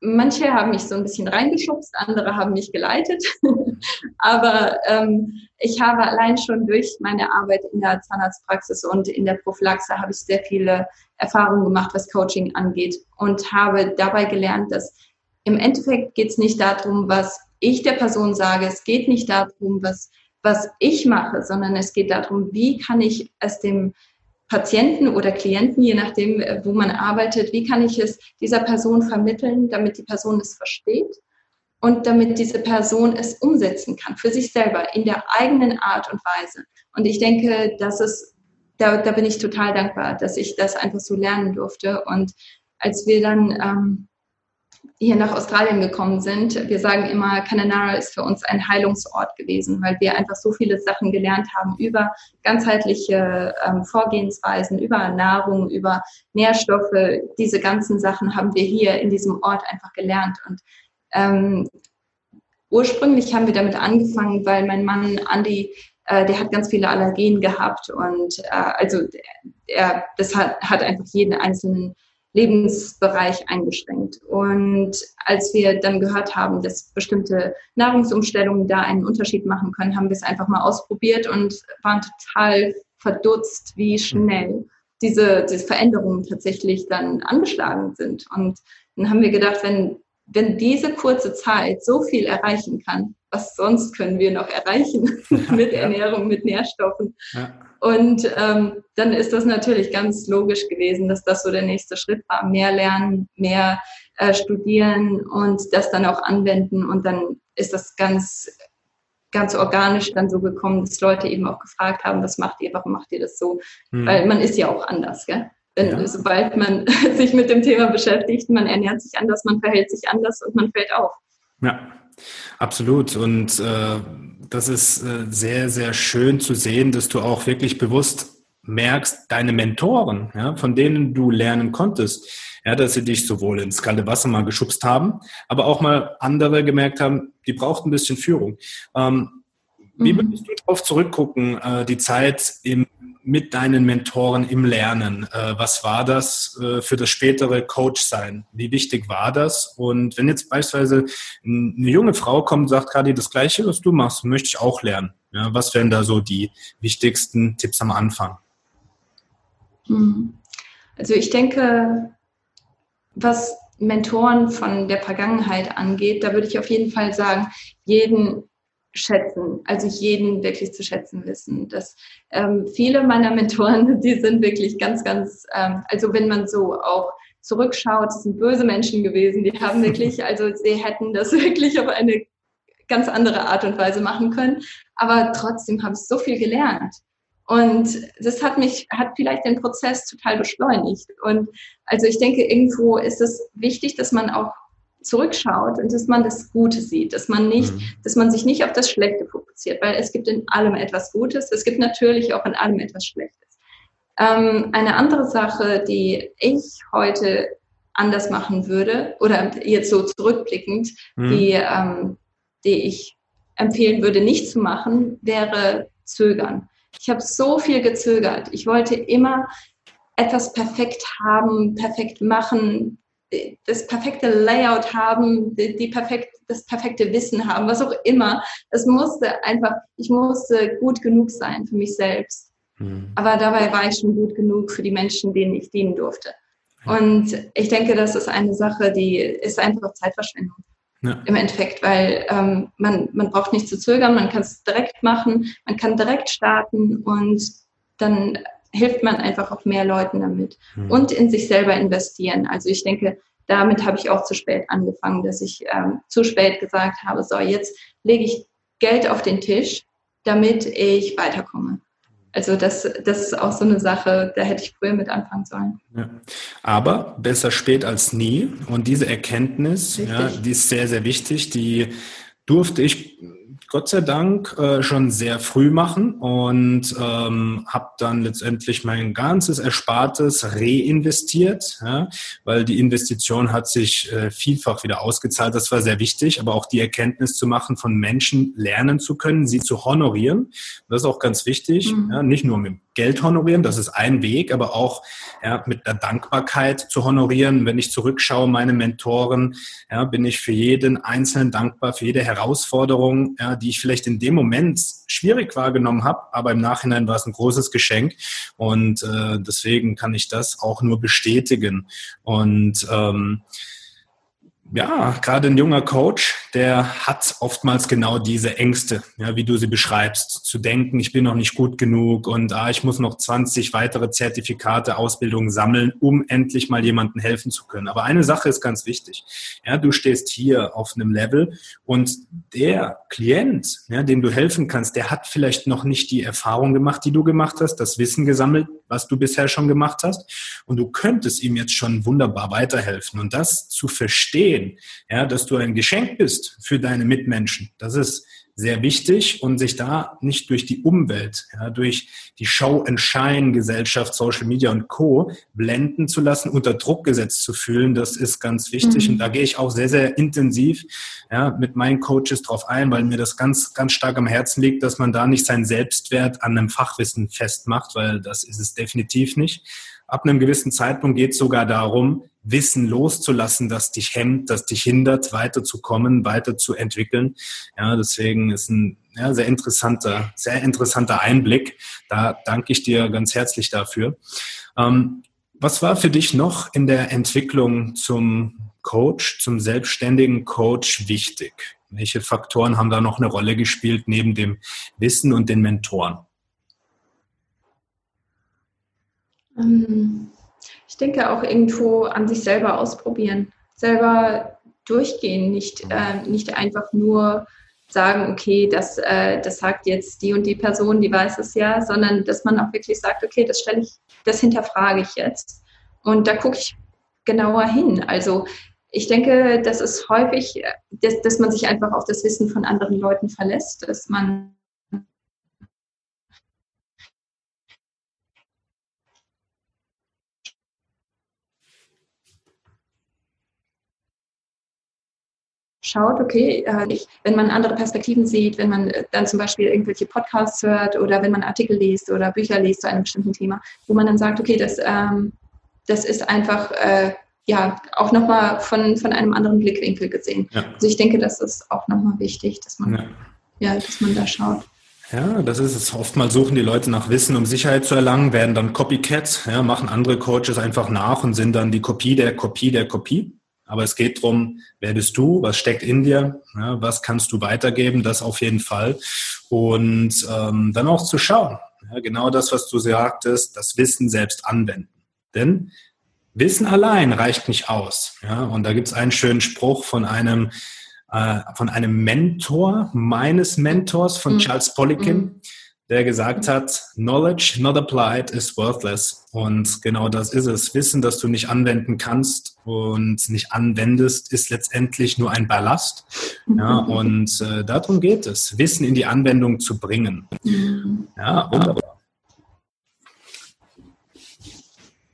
manche haben mich so ein bisschen reingeschubst, andere haben mich geleitet. Aber ähm, ich habe allein schon durch meine Arbeit in der Zahnarztpraxis und in der Prophylaxe habe ich sehr viele Erfahrungen gemacht, was Coaching angeht und habe dabei gelernt, dass im Endeffekt geht es nicht darum, was ich der Person sage, es geht nicht darum, was was ich mache, sondern es geht darum, wie kann ich es dem Patienten oder Klienten, je nachdem, äh, wo man arbeitet, wie kann ich es dieser Person vermitteln, damit die Person es versteht und damit diese Person es umsetzen kann für sich selber in der eigenen Art und Weise. Und ich denke, das ist, da, da bin ich total dankbar, dass ich das einfach so lernen durfte. Und als wir dann ähm, hier nach Australien gekommen sind, wir sagen immer, Cananara ist für uns ein Heilungsort gewesen, weil wir einfach so viele Sachen gelernt haben über ganzheitliche ähm, Vorgehensweisen, über Nahrung, über Nährstoffe. Diese ganzen Sachen haben wir hier in diesem Ort einfach gelernt. Und ähm, ursprünglich haben wir damit angefangen, weil mein Mann Andy äh, der hat ganz viele Allergien gehabt und äh, also er, das hat, hat einfach jeden einzelnen Lebensbereich eingeschränkt. Und als wir dann gehört haben, dass bestimmte Nahrungsumstellungen da einen Unterschied machen können, haben wir es einfach mal ausprobiert und waren total verdutzt, wie schnell diese, diese Veränderungen tatsächlich dann angeschlagen sind. Und dann haben wir gedacht, wenn, wenn diese kurze Zeit so viel erreichen kann, was sonst können wir noch erreichen mit Ernährung, mit Nährstoffen? Ja. Und ähm, dann ist das natürlich ganz logisch gewesen, dass das so der nächste Schritt war. Mehr lernen, mehr äh, studieren und das dann auch anwenden. Und dann ist das ganz, ganz organisch dann so gekommen, dass Leute eben auch gefragt haben, was macht ihr, warum macht ihr das so? Hm. Weil man ist ja auch anders, gell? Wenn, ja. Sobald man sich mit dem Thema beschäftigt, man ernährt sich anders, man verhält sich anders und man fällt auf. Ja, absolut. Und äh, das ist äh, sehr, sehr schön zu sehen, dass du auch wirklich bewusst merkst, deine Mentoren, ja, von denen du lernen konntest, ja, dass sie dich sowohl ins kalte Wasser mal geschubst haben, aber auch mal andere gemerkt haben, die braucht ein bisschen Führung. Ähm, wie mhm. würdest du darauf zurückgucken, äh, die Zeit im mit deinen Mentoren im Lernen? Äh, was war das äh, für das spätere Coach-Sein? Wie wichtig war das? Und wenn jetzt beispielsweise eine junge Frau kommt und sagt, Kadi, das Gleiche, was du machst, möchte ich auch lernen. Ja, was wären da so die wichtigsten Tipps am Anfang? Hm. Also ich denke, was Mentoren von der Vergangenheit angeht, da würde ich auf jeden Fall sagen, jeden schätzen, also jeden wirklich zu schätzen wissen. Dass ähm, viele meiner Mentoren, die sind wirklich ganz, ganz, ähm, also wenn man so auch zurückschaut, das sind böse Menschen gewesen, die haben wirklich, also sie hätten das wirklich auf eine ganz andere Art und Weise machen können, aber trotzdem habe ich so viel gelernt. Und das hat mich, hat vielleicht den Prozess total beschleunigt. Und also ich denke, irgendwo ist es wichtig, dass man auch zurückschaut und dass man das Gute sieht, dass man nicht, mhm. dass man sich nicht auf das Schlechte fokussiert, weil es gibt in allem etwas Gutes, es gibt natürlich auch in allem etwas Schlechtes. Ähm, eine andere Sache, die ich heute anders machen würde oder jetzt so zurückblickend, mhm. die, ähm, die ich empfehlen würde, nicht zu machen, wäre zögern. Ich habe so viel gezögert. Ich wollte immer etwas perfekt haben, perfekt machen, das perfekte Layout haben, die, die perfekt, das perfekte Wissen haben, was auch immer. Es musste einfach, ich musste gut genug sein für mich selbst. Mhm. Aber dabei war ich schon gut genug für die Menschen, denen ich dienen durfte. Und ich denke, das ist eine Sache, die ist einfach Zeitverschwendung. Ja. Im Endeffekt, weil ähm, man, man braucht nicht zu zögern, man kann es direkt machen, man kann direkt starten und dann hilft man einfach auch mehr Leuten damit mhm. und in sich selber investieren. Also ich denke, damit habe ich auch zu spät angefangen, dass ich ähm, zu spät gesagt habe, so jetzt lege ich Geld auf den Tisch, damit ich weiterkomme. Also das, das ist auch so eine Sache, da hätte ich früher mit anfangen sollen. Ja. Aber besser spät als nie. Und diese Erkenntnis, ja, die ist sehr, sehr wichtig. Die durfte ich Gott sei Dank äh, schon sehr früh machen und ähm, habe dann letztendlich mein ganzes Erspartes reinvestiert, ja, weil die Investition hat sich äh, vielfach wieder ausgezahlt. Das war sehr wichtig, aber auch die Erkenntnis zu machen, von Menschen lernen zu können, sie zu honorieren. Das ist auch ganz wichtig, mhm. ja, nicht nur mit Geld honorieren, das ist ein Weg, aber auch ja, mit der Dankbarkeit zu honorieren. Wenn ich zurückschaue, meine Mentoren, ja, bin ich für jeden Einzelnen dankbar, für jede Herausforderung, ja, die ich vielleicht in dem Moment schwierig wahrgenommen habe, aber im Nachhinein war es ein großes Geschenk und äh, deswegen kann ich das auch nur bestätigen. Und ähm, ja, gerade ein junger Coach, der hat oftmals genau diese Ängste, ja, wie du sie beschreibst, zu denken, ich bin noch nicht gut genug und ah, ich muss noch 20 weitere Zertifikate, Ausbildungen sammeln, um endlich mal jemandem helfen zu können. Aber eine Sache ist ganz wichtig. Ja, du stehst hier auf einem Level und der Klient, ja, dem du helfen kannst, der hat vielleicht noch nicht die Erfahrung gemacht, die du gemacht hast, das Wissen gesammelt, was du bisher schon gemacht hast. Und du könntest ihm jetzt schon wunderbar weiterhelfen. Und das zu verstehen, ja, dass du ein Geschenk bist für deine Mitmenschen, das ist sehr wichtig und sich da nicht durch die Umwelt, ja, durch die Show-and-Shine-Gesellschaft, Social Media und Co. blenden zu lassen, unter Druck gesetzt zu fühlen, das ist ganz wichtig. Mhm. Und da gehe ich auch sehr, sehr intensiv ja, mit meinen Coaches drauf ein, weil mir das ganz, ganz stark am Herzen liegt, dass man da nicht seinen Selbstwert an einem Fachwissen festmacht, weil das ist es definitiv nicht. Ab einem gewissen Zeitpunkt geht es sogar darum, Wissen loszulassen, das dich hemmt, das dich hindert, weiterzukommen, weiterzuentwickeln. Ja, deswegen ist ein ja, sehr interessanter, sehr interessanter Einblick. Da danke ich dir ganz herzlich dafür. Ähm, was war für dich noch in der Entwicklung zum Coach, zum selbstständigen Coach wichtig? Welche Faktoren haben da noch eine Rolle gespielt neben dem Wissen und den Mentoren? Ähm, ich denke auch irgendwo an sich selber ausprobieren, selber durchgehen, nicht, äh, nicht einfach nur sagen, okay, das, äh, das sagt jetzt die und die Person, die weiß es ja, sondern dass man auch wirklich sagt, okay, das stelle ich, das hinterfrage ich jetzt. Und da gucke ich genauer hin. Also ich denke, das ist häufig, dass, dass man sich einfach auf das Wissen von anderen Leuten verlässt, dass man schaut, okay, äh, wenn man andere Perspektiven sieht, wenn man äh, dann zum Beispiel irgendwelche Podcasts hört oder wenn man Artikel liest oder Bücher liest zu einem bestimmten Thema, wo man dann sagt, okay, das, ähm, das ist einfach äh, ja auch nochmal von, von einem anderen Blickwinkel gesehen. Ja. Also ich denke, das ist auch nochmal wichtig, dass man, ja. ja, dass man da schaut. Ja, das ist es. Oftmals suchen die Leute nach Wissen, um Sicherheit zu erlangen, werden dann Copycats, ja, machen andere Coaches einfach nach und sind dann die Kopie der Kopie der Kopie. Aber es geht darum, wer bist du, was steckt in dir, ja, was kannst du weitergeben, das auf jeden Fall. Und ähm, dann auch zu schauen, ja, genau das, was du sagtest, das Wissen selbst anwenden. Denn Wissen allein reicht nicht aus. Ja? Und da gibt es einen schönen Spruch von einem, äh, von einem Mentor, meines Mentors, von mhm. Charles Poliquin, mhm. Der gesagt hat, Knowledge not applied is worthless. Und genau das ist es. Wissen, das du nicht anwenden kannst und nicht anwendest, ist letztendlich nur ein Ballast. Ja? Mhm. Und äh, darum geht es, Wissen in die Anwendung zu bringen. Ja, wunderbar.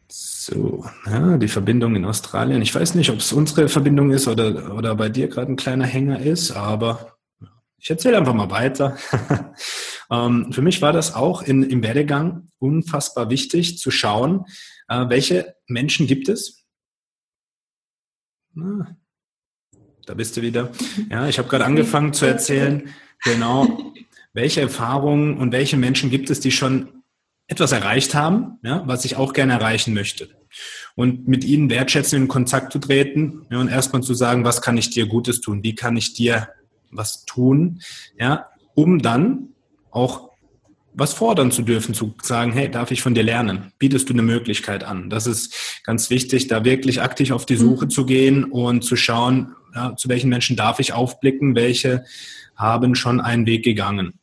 So, ja, die Verbindung in Australien. Ich weiß nicht, ob es unsere Verbindung ist oder, oder bei dir gerade ein kleiner Hänger ist, aber ich erzähle einfach mal weiter. ähm, für mich war das auch in, im Werdegang unfassbar wichtig zu schauen, äh, welche Menschen gibt es. Na, da bist du wieder. Ja, ich habe gerade angefangen zu erzählen, genau, welche Erfahrungen und welche Menschen gibt es, die schon etwas erreicht haben, ja, was ich auch gerne erreichen möchte. Und mit ihnen wertschätzend in Kontakt zu treten ja, und erstmal zu sagen, was kann ich dir Gutes tun? Wie kann ich dir was tun? Ja, um dann auch was fordern zu dürfen, zu sagen, hey, darf ich von dir lernen? Bietest du eine Möglichkeit an? Das ist ganz wichtig, da wirklich aktiv auf die Suche mhm. zu gehen und zu schauen, ja, zu welchen Menschen darf ich aufblicken, welche haben schon einen Weg gegangen.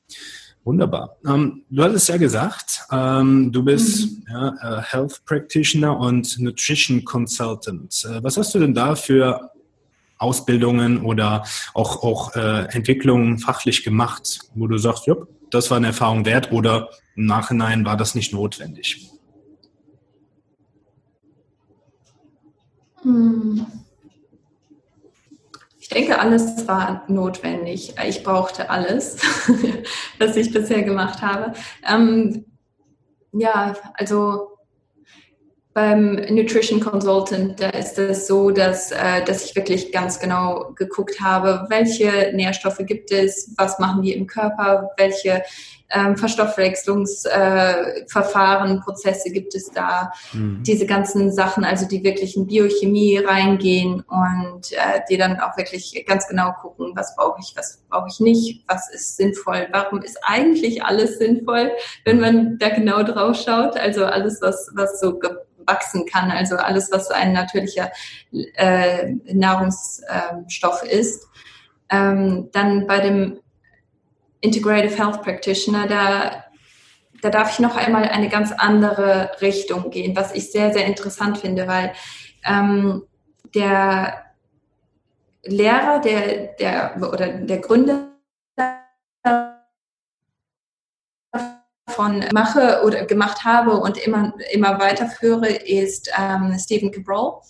Wunderbar. Ähm, du hattest ja gesagt, ähm, du bist mhm. ja, äh, Health Practitioner und Nutrition Consultant. Äh, was hast du denn da für Ausbildungen oder auch, auch äh, Entwicklungen fachlich gemacht, wo du sagst, ja, das war eine Erfahrung wert oder im Nachhinein war das nicht notwendig? Hm. Ich denke, alles war notwendig. Ich brauchte alles, was ich bisher gemacht habe. Ähm, ja, also beim Nutrition Consultant, da ist es so, dass, äh, dass ich wirklich ganz genau geguckt habe, welche Nährstoffe gibt es, was machen die im Körper, welche ähm, Verstoffwechslungsverfahren, äh, Prozesse gibt es da, mhm. diese ganzen Sachen, also die wirklich in Biochemie reingehen und äh, die dann auch wirklich ganz genau gucken, was brauche ich, was brauche ich nicht, was ist sinnvoll, warum ist eigentlich alles sinnvoll, wenn man da genau drauf schaut, also alles, was, was so wachsen kann, also alles, was ein natürlicher äh, Nahrungsstoff ist. Ähm, dann bei dem Integrative Health Practitioner, da, da darf ich noch einmal eine ganz andere Richtung gehen, was ich sehr, sehr interessant finde, weil ähm, der Lehrer, der, der oder der Gründer von mache oder gemacht habe und immer, immer weiterführe, ist ähm, Stephen Cabral.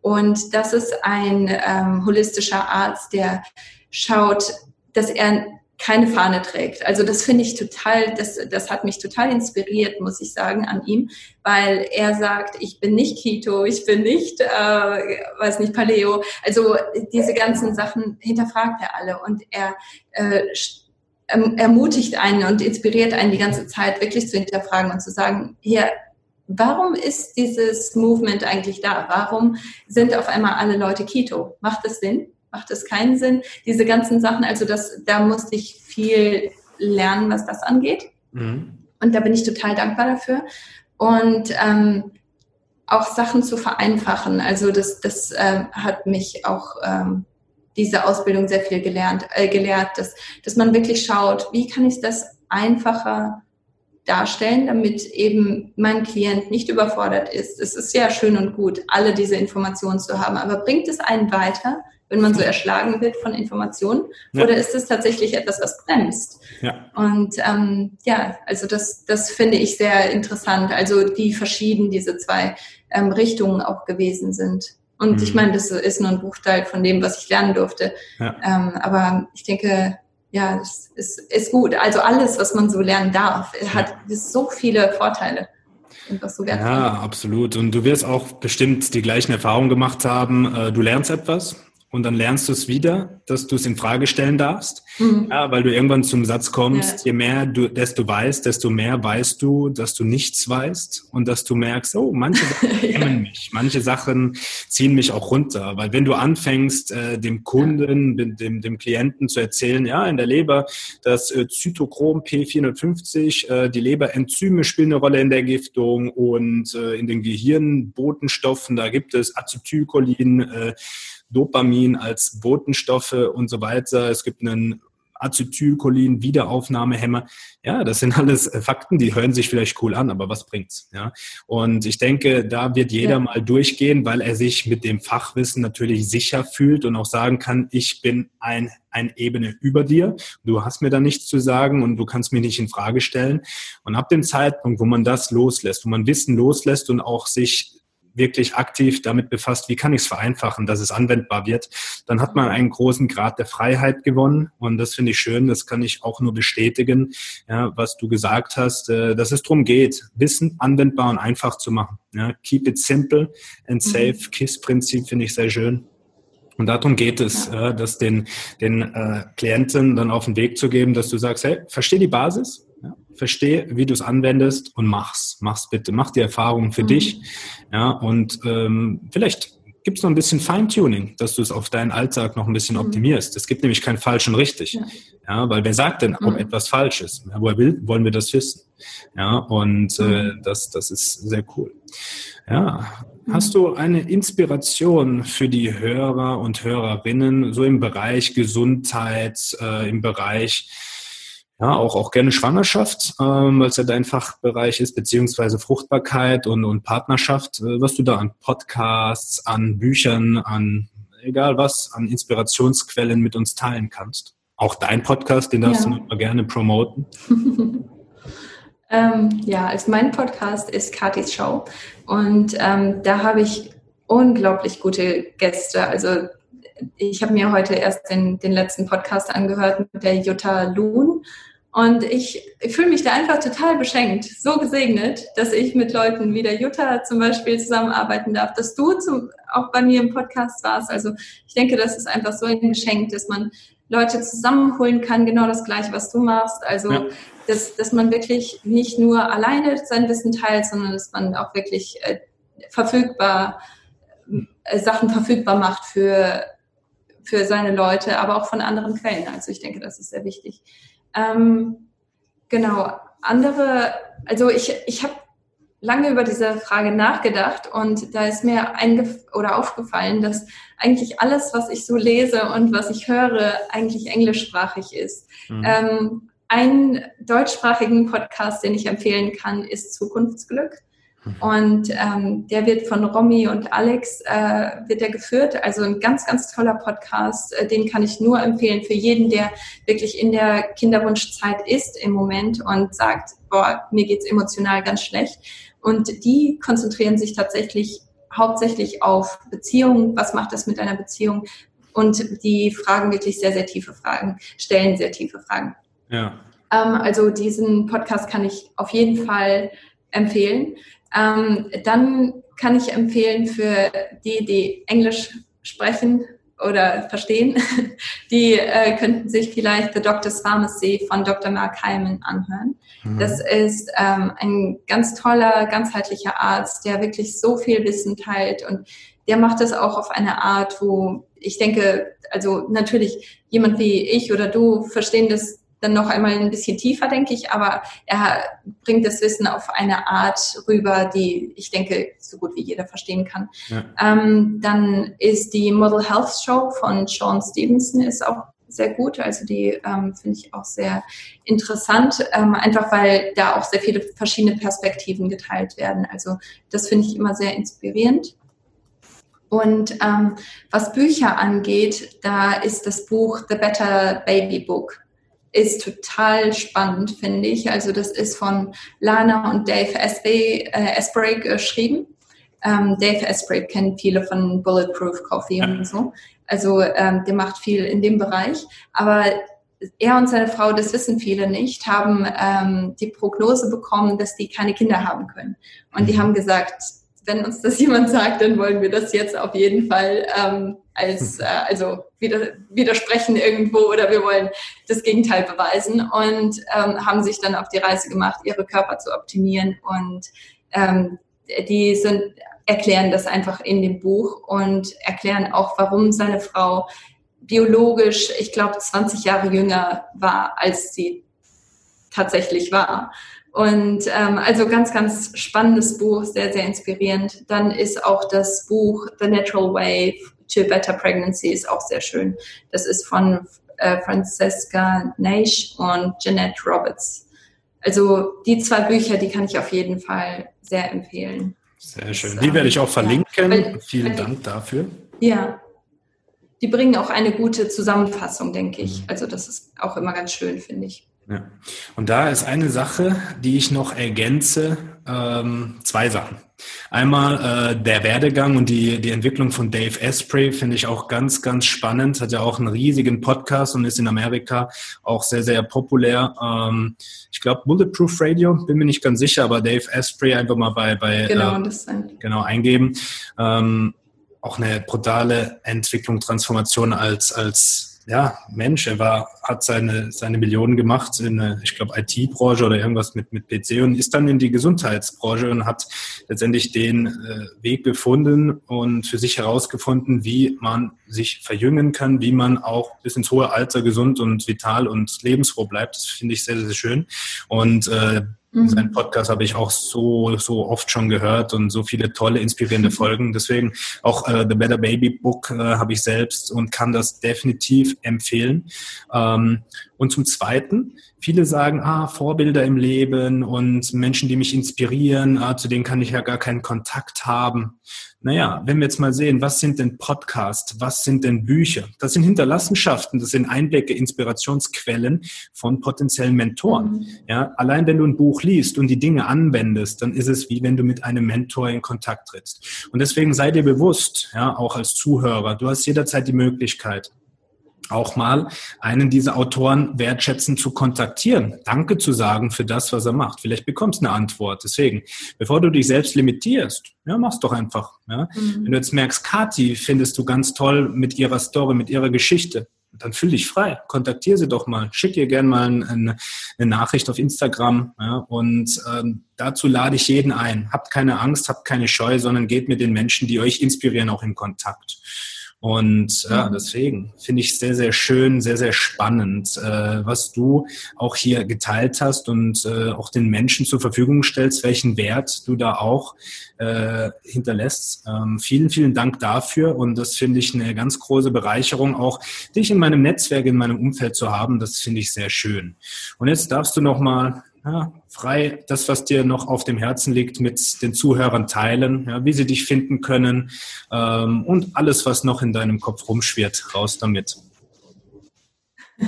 Und das ist ein ähm, holistischer Arzt, der schaut, dass er keine Fahne trägt. Also das finde ich total, das, das hat mich total inspiriert, muss ich sagen, an ihm, weil er sagt, ich bin nicht Keto, ich bin nicht, äh, weiß nicht, Paleo. Also diese ganzen Sachen hinterfragt er alle und er äh, ermutigt einen und inspiriert einen die ganze Zeit wirklich zu hinterfragen und zu sagen, hier, warum ist dieses Movement eigentlich da? Warum sind auf einmal alle Leute Keto? Macht das Sinn? macht es keinen Sinn. Diese ganzen Sachen, also das, da musste ich viel lernen, was das angeht. Mhm. Und da bin ich total dankbar dafür. Und ähm, auch Sachen zu vereinfachen. Also das, das äh, hat mich auch ähm, diese Ausbildung sehr viel gelernt, äh, gelehrt, dass, dass man wirklich schaut, wie kann ich das einfacher darstellen, damit eben mein Klient nicht überfordert ist. Es ist ja schön und gut, alle diese Informationen zu haben, aber bringt es einen weiter, wenn man so erschlagen wird von Informationen? Ja. Oder ist es tatsächlich etwas, was bremst? Ja. Und ähm, ja, also das, das finde ich sehr interessant. Also wie verschieden diese zwei ähm, Richtungen auch gewesen sind. Und mhm. ich meine, das ist nur ein Bruchteil von dem, was ich lernen durfte. Ja. Ähm, aber ich denke, ja, es ist, ist gut. Also alles, was man so lernen darf, hat so viele Vorteile. So ja, absolut. Und du wirst auch bestimmt die gleichen Erfahrungen gemacht haben. Äh, du lernst etwas, und dann lernst du es wieder, dass du es in Frage stellen darfst, mhm. ja, weil du irgendwann zum Satz kommst, ja. je mehr du, desto weißt, desto mehr weißt du, dass du nichts weißt und dass du merkst, oh, manche Sachen hemmen ja. mich, manche Sachen ziehen mich auch runter, weil wenn du anfängst, äh, dem Kunden, dem, dem Klienten zu erzählen, ja, in der Leber, das äh, Zytochrom P450, äh, die Leberenzyme spielen eine Rolle in der Giftung und äh, in den Gehirnbotenstoffen, da gibt es Acetylcholin, äh, Dopamin als Botenstoffe und so weiter. Es gibt einen Acetylcholin, Wiederaufnahmehemmer. Ja, das sind alles äh, Fakten, die hören sich vielleicht cool an, aber was bringt's? Ja, und ich denke, da wird jeder ja. mal durchgehen, weil er sich mit dem Fachwissen natürlich sicher fühlt und auch sagen kann, ich bin ein, ein Ebene über dir. Du hast mir da nichts zu sagen und du kannst mich nicht in Frage stellen. Und ab dem Zeitpunkt, wo man das loslässt, wo man Wissen loslässt und auch sich wirklich aktiv damit befasst, wie kann ich es vereinfachen, dass es anwendbar wird, dann hat man einen großen Grad der Freiheit gewonnen. Und das finde ich schön, das kann ich auch nur bestätigen, ja, was du gesagt hast, äh, dass es darum geht, Wissen anwendbar und einfach zu machen. Ja, keep it simple and mhm. safe. Mhm. KISS-Prinzip finde ich sehr schön. Und darum geht es, äh, das den, den äh, Klienten dann auf den Weg zu geben, dass du sagst, hey, versteh die Basis, ja, verstehe, wie du es anwendest und mach's. Mach's bitte. Mach die Erfahrung für mhm. dich. Ja, und ähm, vielleicht gibt es noch ein bisschen Feintuning, dass du es auf deinen Alltag noch ein bisschen mhm. optimierst. Es gibt nämlich kein falsch und richtig. Ja, ja weil wer sagt denn, ob mhm. etwas falsch ist? Ja, woher will, wollen wir das wissen? Ja, und äh, mhm. das, das ist sehr cool. Ja, mhm. Hast du eine Inspiration für die Hörer und Hörerinnen so im Bereich Gesundheit, äh, im Bereich ja, auch, auch gerne Schwangerschaft, ähm, weil es ja dein Fachbereich ist, beziehungsweise Fruchtbarkeit und, und Partnerschaft, äh, was du da an Podcasts, an Büchern, an egal was, an Inspirationsquellen mit uns teilen kannst. Auch dein Podcast, den darfst ja. du mal gerne promoten. ähm, ja, also mein Podcast ist Katis Show und ähm, da habe ich unglaublich gute Gäste. Also ich habe mir heute erst den, den letzten Podcast angehört mit der Jutta Luhn und ich, ich fühle mich da einfach total beschenkt, so gesegnet, dass ich mit Leuten wie der Jutta zum Beispiel zusammenarbeiten darf, dass du zum, auch bei mir im Podcast warst. Also ich denke, das ist einfach so ein Geschenk, dass man Leute zusammenholen kann, genau das gleiche, was du machst. Also ja. dass, dass man wirklich nicht nur alleine sein Wissen teilt, sondern dass man auch wirklich äh, verfügbar äh, Sachen verfügbar macht für, für seine Leute, aber auch von anderen Quellen. Also ich denke, das ist sehr wichtig. Ähm, genau, andere, also ich, ich habe lange über diese Frage nachgedacht und da ist mir oder aufgefallen, dass eigentlich alles, was ich so lese und was ich höre, eigentlich englischsprachig ist. Mhm. Ähm, einen deutschsprachigen Podcast, den ich empfehlen kann, ist Zukunftsglück. Mhm. Und ähm, der wird von Romy und Alex äh, wird der geführt. Also ein ganz, ganz toller Podcast. Äh, den kann ich nur empfehlen für jeden, der wirklich in der Kinderwunschzeit ist im Moment und sagt, boah, mir geht's emotional ganz schlecht. Und die konzentrieren sich tatsächlich hauptsächlich auf Beziehungen. Was macht das mit einer Beziehung? Und die fragen wirklich sehr, sehr tiefe Fragen, stellen sehr tiefe Fragen. Ja. Ähm, also diesen Podcast kann ich auf jeden Fall empfehlen. Ähm, dann kann ich empfehlen für die, die Englisch sprechen oder verstehen, die äh, könnten sich vielleicht The Doctor's Pharmacy von Dr. Mark Hyman anhören. Mhm. Das ist ähm, ein ganz toller, ganzheitlicher Arzt, der wirklich so viel Wissen teilt und der macht das auch auf eine Art, wo ich denke, also natürlich jemand wie ich oder du verstehen das dann noch einmal ein bisschen tiefer, denke ich, aber er bringt das Wissen auf eine Art rüber, die ich denke, so gut wie jeder verstehen kann. Ja. Ähm, dann ist die Model Health Show von Sean Stevenson ist auch sehr gut. Also die ähm, finde ich auch sehr interessant, ähm, einfach weil da auch sehr viele verschiedene Perspektiven geteilt werden. Also das finde ich immer sehr inspirierend. Und ähm, was Bücher angeht, da ist das Buch The Better Baby Book ist total spannend, finde ich. Also das ist von Lana und Dave Asprey, äh, Asprey geschrieben. Ähm, Dave Asprey kennt viele von Bulletproof Coffee ja. und so. Also ähm, der macht viel in dem Bereich. Aber er und seine Frau, das wissen viele nicht, haben ähm, die Prognose bekommen, dass die keine Kinder haben können. Und die mhm. haben gesagt, wenn uns das jemand sagt, dann wollen wir das jetzt auf jeden Fall ähm, als äh, also widersprechen irgendwo oder wir wollen das Gegenteil beweisen und ähm, haben sich dann auf die Reise gemacht, ihre Körper zu optimieren und ähm, die sind erklären das einfach in dem Buch und erklären auch, warum seine Frau biologisch, ich glaube, 20 Jahre jünger war, als sie tatsächlich war. Und ähm, also ganz, ganz spannendes Buch, sehr, sehr inspirierend. Dann ist auch das Buch The Natural Way to Better Pregnancy ist auch sehr schön. Das ist von äh, Francesca Naish und Jeanette Roberts. Also die zwei Bücher, die kann ich auf jeden Fall sehr empfehlen. Sehr schön. Die werde ich auch verlinken. Ja, weil, Vielen weil Dank dafür. Ja. Die bringen auch eine gute Zusammenfassung, denke ich. Mhm. Also das ist auch immer ganz schön, finde ich. Ja. Und da ist eine Sache, die ich noch ergänze, ähm, zwei Sachen. Einmal äh, der Werdegang und die, die Entwicklung von Dave Asprey finde ich auch ganz, ganz spannend. Hat ja auch einen riesigen Podcast und ist in Amerika auch sehr, sehr populär. Ähm, ich glaube Bulletproof Radio, bin mir nicht ganz sicher, aber Dave Asprey einfach mal bei, bei genau, äh, das sein. genau eingeben. Ähm, auch eine brutale Entwicklung, Transformation als, als ja, Mensch, er war, hat seine, seine Millionen gemacht in, der, ich glaube, IT-Branche oder irgendwas mit, mit PC und ist dann in die Gesundheitsbranche und hat letztendlich den äh, Weg gefunden und für sich herausgefunden, wie man sich verjüngen kann, wie man auch bis ins hohe Alter gesund und vital und lebensfroh bleibt. Das finde ich sehr, sehr schön. Und äh, Mhm. Sein Podcast habe ich auch so, so oft schon gehört und so viele tolle, inspirierende Folgen. Deswegen auch äh, The Better Baby Book äh, habe ich selbst und kann das definitiv empfehlen. Ähm, und zum Zweiten, viele sagen, ah, Vorbilder im Leben und Menschen, die mich inspirieren, ah, zu denen kann ich ja gar keinen Kontakt haben. Naja, wenn wir jetzt mal sehen, was sind denn Podcasts, was sind denn Bücher? Das sind Hinterlassenschaften, das sind Einblicke, Inspirationsquellen von potenziellen Mentoren. Mhm. Ja, allein wenn du ein Buch liest und die Dinge anwendest, dann ist es wie wenn du mit einem Mentor in Kontakt trittst. Und deswegen sei dir bewusst, ja, auch als Zuhörer, du hast jederzeit die Möglichkeit, auch mal einen dieser Autoren wertschätzen zu kontaktieren, Danke zu sagen für das, was er macht. Vielleicht bekommst du eine Antwort. Deswegen, bevor du dich selbst limitierst, ja, mach's doch einfach. Ja. Mhm. Wenn du jetzt merkst, Kati findest du ganz toll mit ihrer Story, mit ihrer Geschichte, dann fühl dich frei. Kontaktiere sie doch mal. Schick ihr gerne mal eine, eine, Nachricht auf Instagram. Ja, und ähm, dazu lade ich jeden ein. Habt keine Angst, habt keine Scheu, sondern geht mit den Menschen, die euch inspirieren, auch in Kontakt. Und ja, mhm. deswegen finde ich sehr, sehr schön, sehr, sehr spannend, äh, was du auch hier geteilt hast und äh, auch den Menschen zur Verfügung stellst, welchen Wert du da auch äh, hinterlässt. Ähm, vielen, vielen Dank dafür und das finde ich eine ganz große Bereicherung, auch dich in meinem Netzwerk, in meinem Umfeld zu haben. Das finde ich sehr schön. Und jetzt darfst du noch mal ja, frei das, was dir noch auf dem Herzen liegt, mit den Zuhörern teilen, ja, wie sie dich finden können ähm, und alles, was noch in deinem Kopf rumschwirrt, raus damit.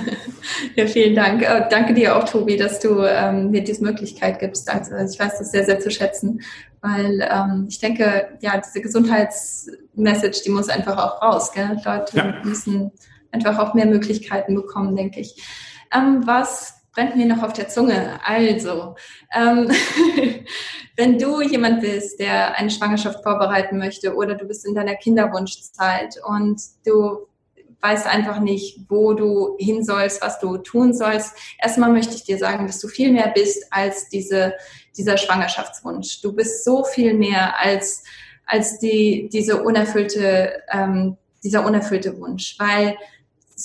Ja, vielen Dank. Äh, danke dir auch, Tobi, dass du ähm, mir diese Möglichkeit gibst. Also ich weiß das sehr, sehr zu schätzen, weil ähm, ich denke, ja, diese Gesundheitsmessage, die muss einfach auch raus. Gell? Leute ja. müssen einfach auch mehr Möglichkeiten bekommen, denke ich. Ähm, was brennt mir noch auf der Zunge. Also, ähm, wenn du jemand bist, der eine Schwangerschaft vorbereiten möchte oder du bist in deiner Kinderwunschzeit und du weißt einfach nicht, wo du hin sollst, was du tun sollst. Erstmal möchte ich dir sagen, dass du viel mehr bist als diese, dieser Schwangerschaftswunsch. Du bist so viel mehr als, als die, diese unerfüllte, ähm, dieser unerfüllte Wunsch, weil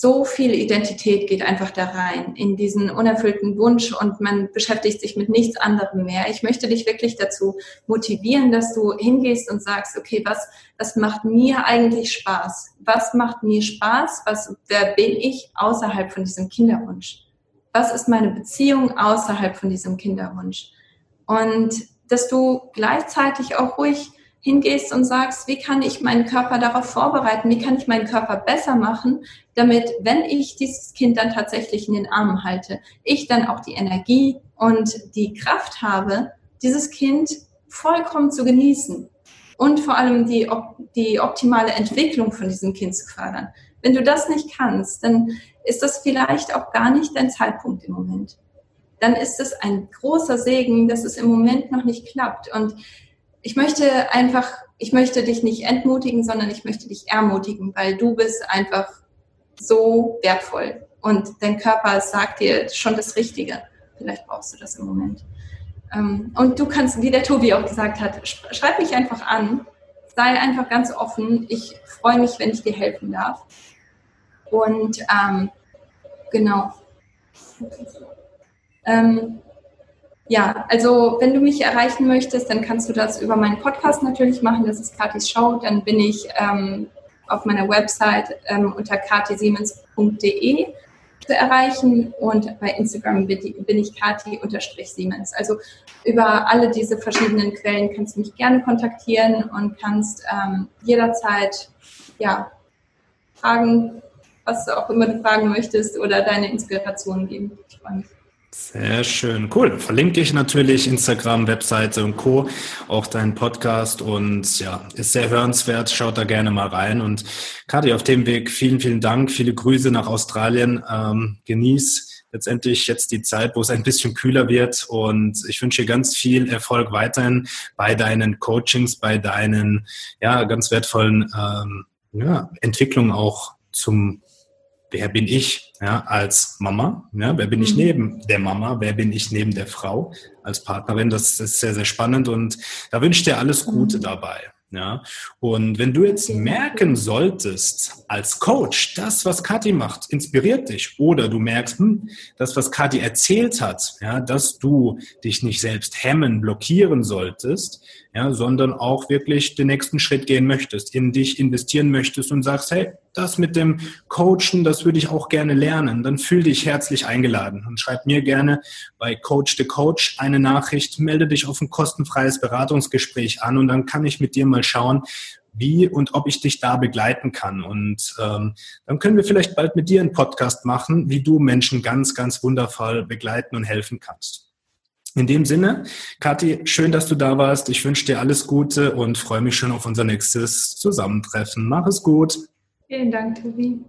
so viel Identität geht einfach da rein, in diesen unerfüllten Wunsch und man beschäftigt sich mit nichts anderem mehr. Ich möchte dich wirklich dazu motivieren, dass du hingehst und sagst, okay, was, was macht mir eigentlich Spaß? Was macht mir Spaß? Was, wer bin ich außerhalb von diesem Kinderwunsch? Was ist meine Beziehung außerhalb von diesem Kinderwunsch? Und dass du gleichzeitig auch ruhig hingehst und sagst, wie kann ich meinen Körper darauf vorbereiten, wie kann ich meinen Körper besser machen, damit, wenn ich dieses Kind dann tatsächlich in den Armen halte, ich dann auch die Energie und die Kraft habe, dieses Kind vollkommen zu genießen. und vor allem die, die optimale Entwicklung von diesem Kind zu fördern. Wenn du das nicht kannst, dann ist das vielleicht auch gar nicht dein Zeitpunkt im Moment. Dann ist es ein großer Segen, dass es im Moment noch nicht klappt. Und ich möchte einfach, ich möchte dich nicht entmutigen, sondern ich möchte dich ermutigen, weil du bist einfach so wertvoll. Und dein Körper sagt dir schon das Richtige. Vielleicht brauchst du das im Moment. Ähm, und du kannst, wie der Tobi auch gesagt hat, schreib mich einfach an. Sei einfach ganz offen. Ich freue mich, wenn ich dir helfen darf. Und ähm, genau. Ähm, ja, also wenn du mich erreichen möchtest, dann kannst du das über meinen Podcast natürlich machen. Das ist Katis Show. Dann bin ich ähm, auf meiner Website ähm, unter katisiemens.de zu erreichen und bei Instagram bin ich kati-siemens. Also über alle diese verschiedenen Quellen kannst du mich gerne kontaktieren und kannst ähm, jederzeit ja, fragen, was auch immer du fragen möchtest oder deine Inspiration geben. Ich freue mich. Sehr schön, cool. Verlinke ich natürlich Instagram, Webseite und Co. Auch deinen Podcast und ja, ist sehr hörenswert. Schaut da gerne mal rein. Und Kati, auf dem Weg vielen, vielen Dank. Viele Grüße nach Australien. Ähm, genieß letztendlich jetzt die Zeit, wo es ein bisschen kühler wird. Und ich wünsche dir ganz viel Erfolg weiterhin bei deinen Coachings, bei deinen ja ganz wertvollen ähm, ja, Entwicklungen auch zum wer bin ich ja, als Mama? Ja, wer bin ich mhm. neben der Mama? Wer bin ich neben der Frau als Partnerin? Das ist sehr, sehr spannend und da wünsche ich dir alles Gute mhm. dabei. Ja, und wenn du jetzt merken solltest als Coach, das, was Kathi macht, inspiriert dich, oder du merkst, hm, das, was Kathi erzählt hat, ja, dass du dich nicht selbst hemmen, blockieren solltest, ja, sondern auch wirklich den nächsten Schritt gehen möchtest, in dich investieren möchtest und sagst, hey, das mit dem Coachen, das würde ich auch gerne lernen, dann fühl dich herzlich eingeladen und schreib mir gerne bei Coach the Coach eine Nachricht, melde dich auf ein kostenfreies Beratungsgespräch an und dann kann ich mit dir mal schauen, wie und ob ich dich da begleiten kann. Und ähm, dann können wir vielleicht bald mit dir einen Podcast machen, wie du Menschen ganz, ganz wundervoll begleiten und helfen kannst. In dem Sinne, Kathi, schön, dass du da warst. Ich wünsche dir alles Gute und freue mich schon auf unser nächstes Zusammentreffen. Mach es gut. Vielen Dank, Tobi.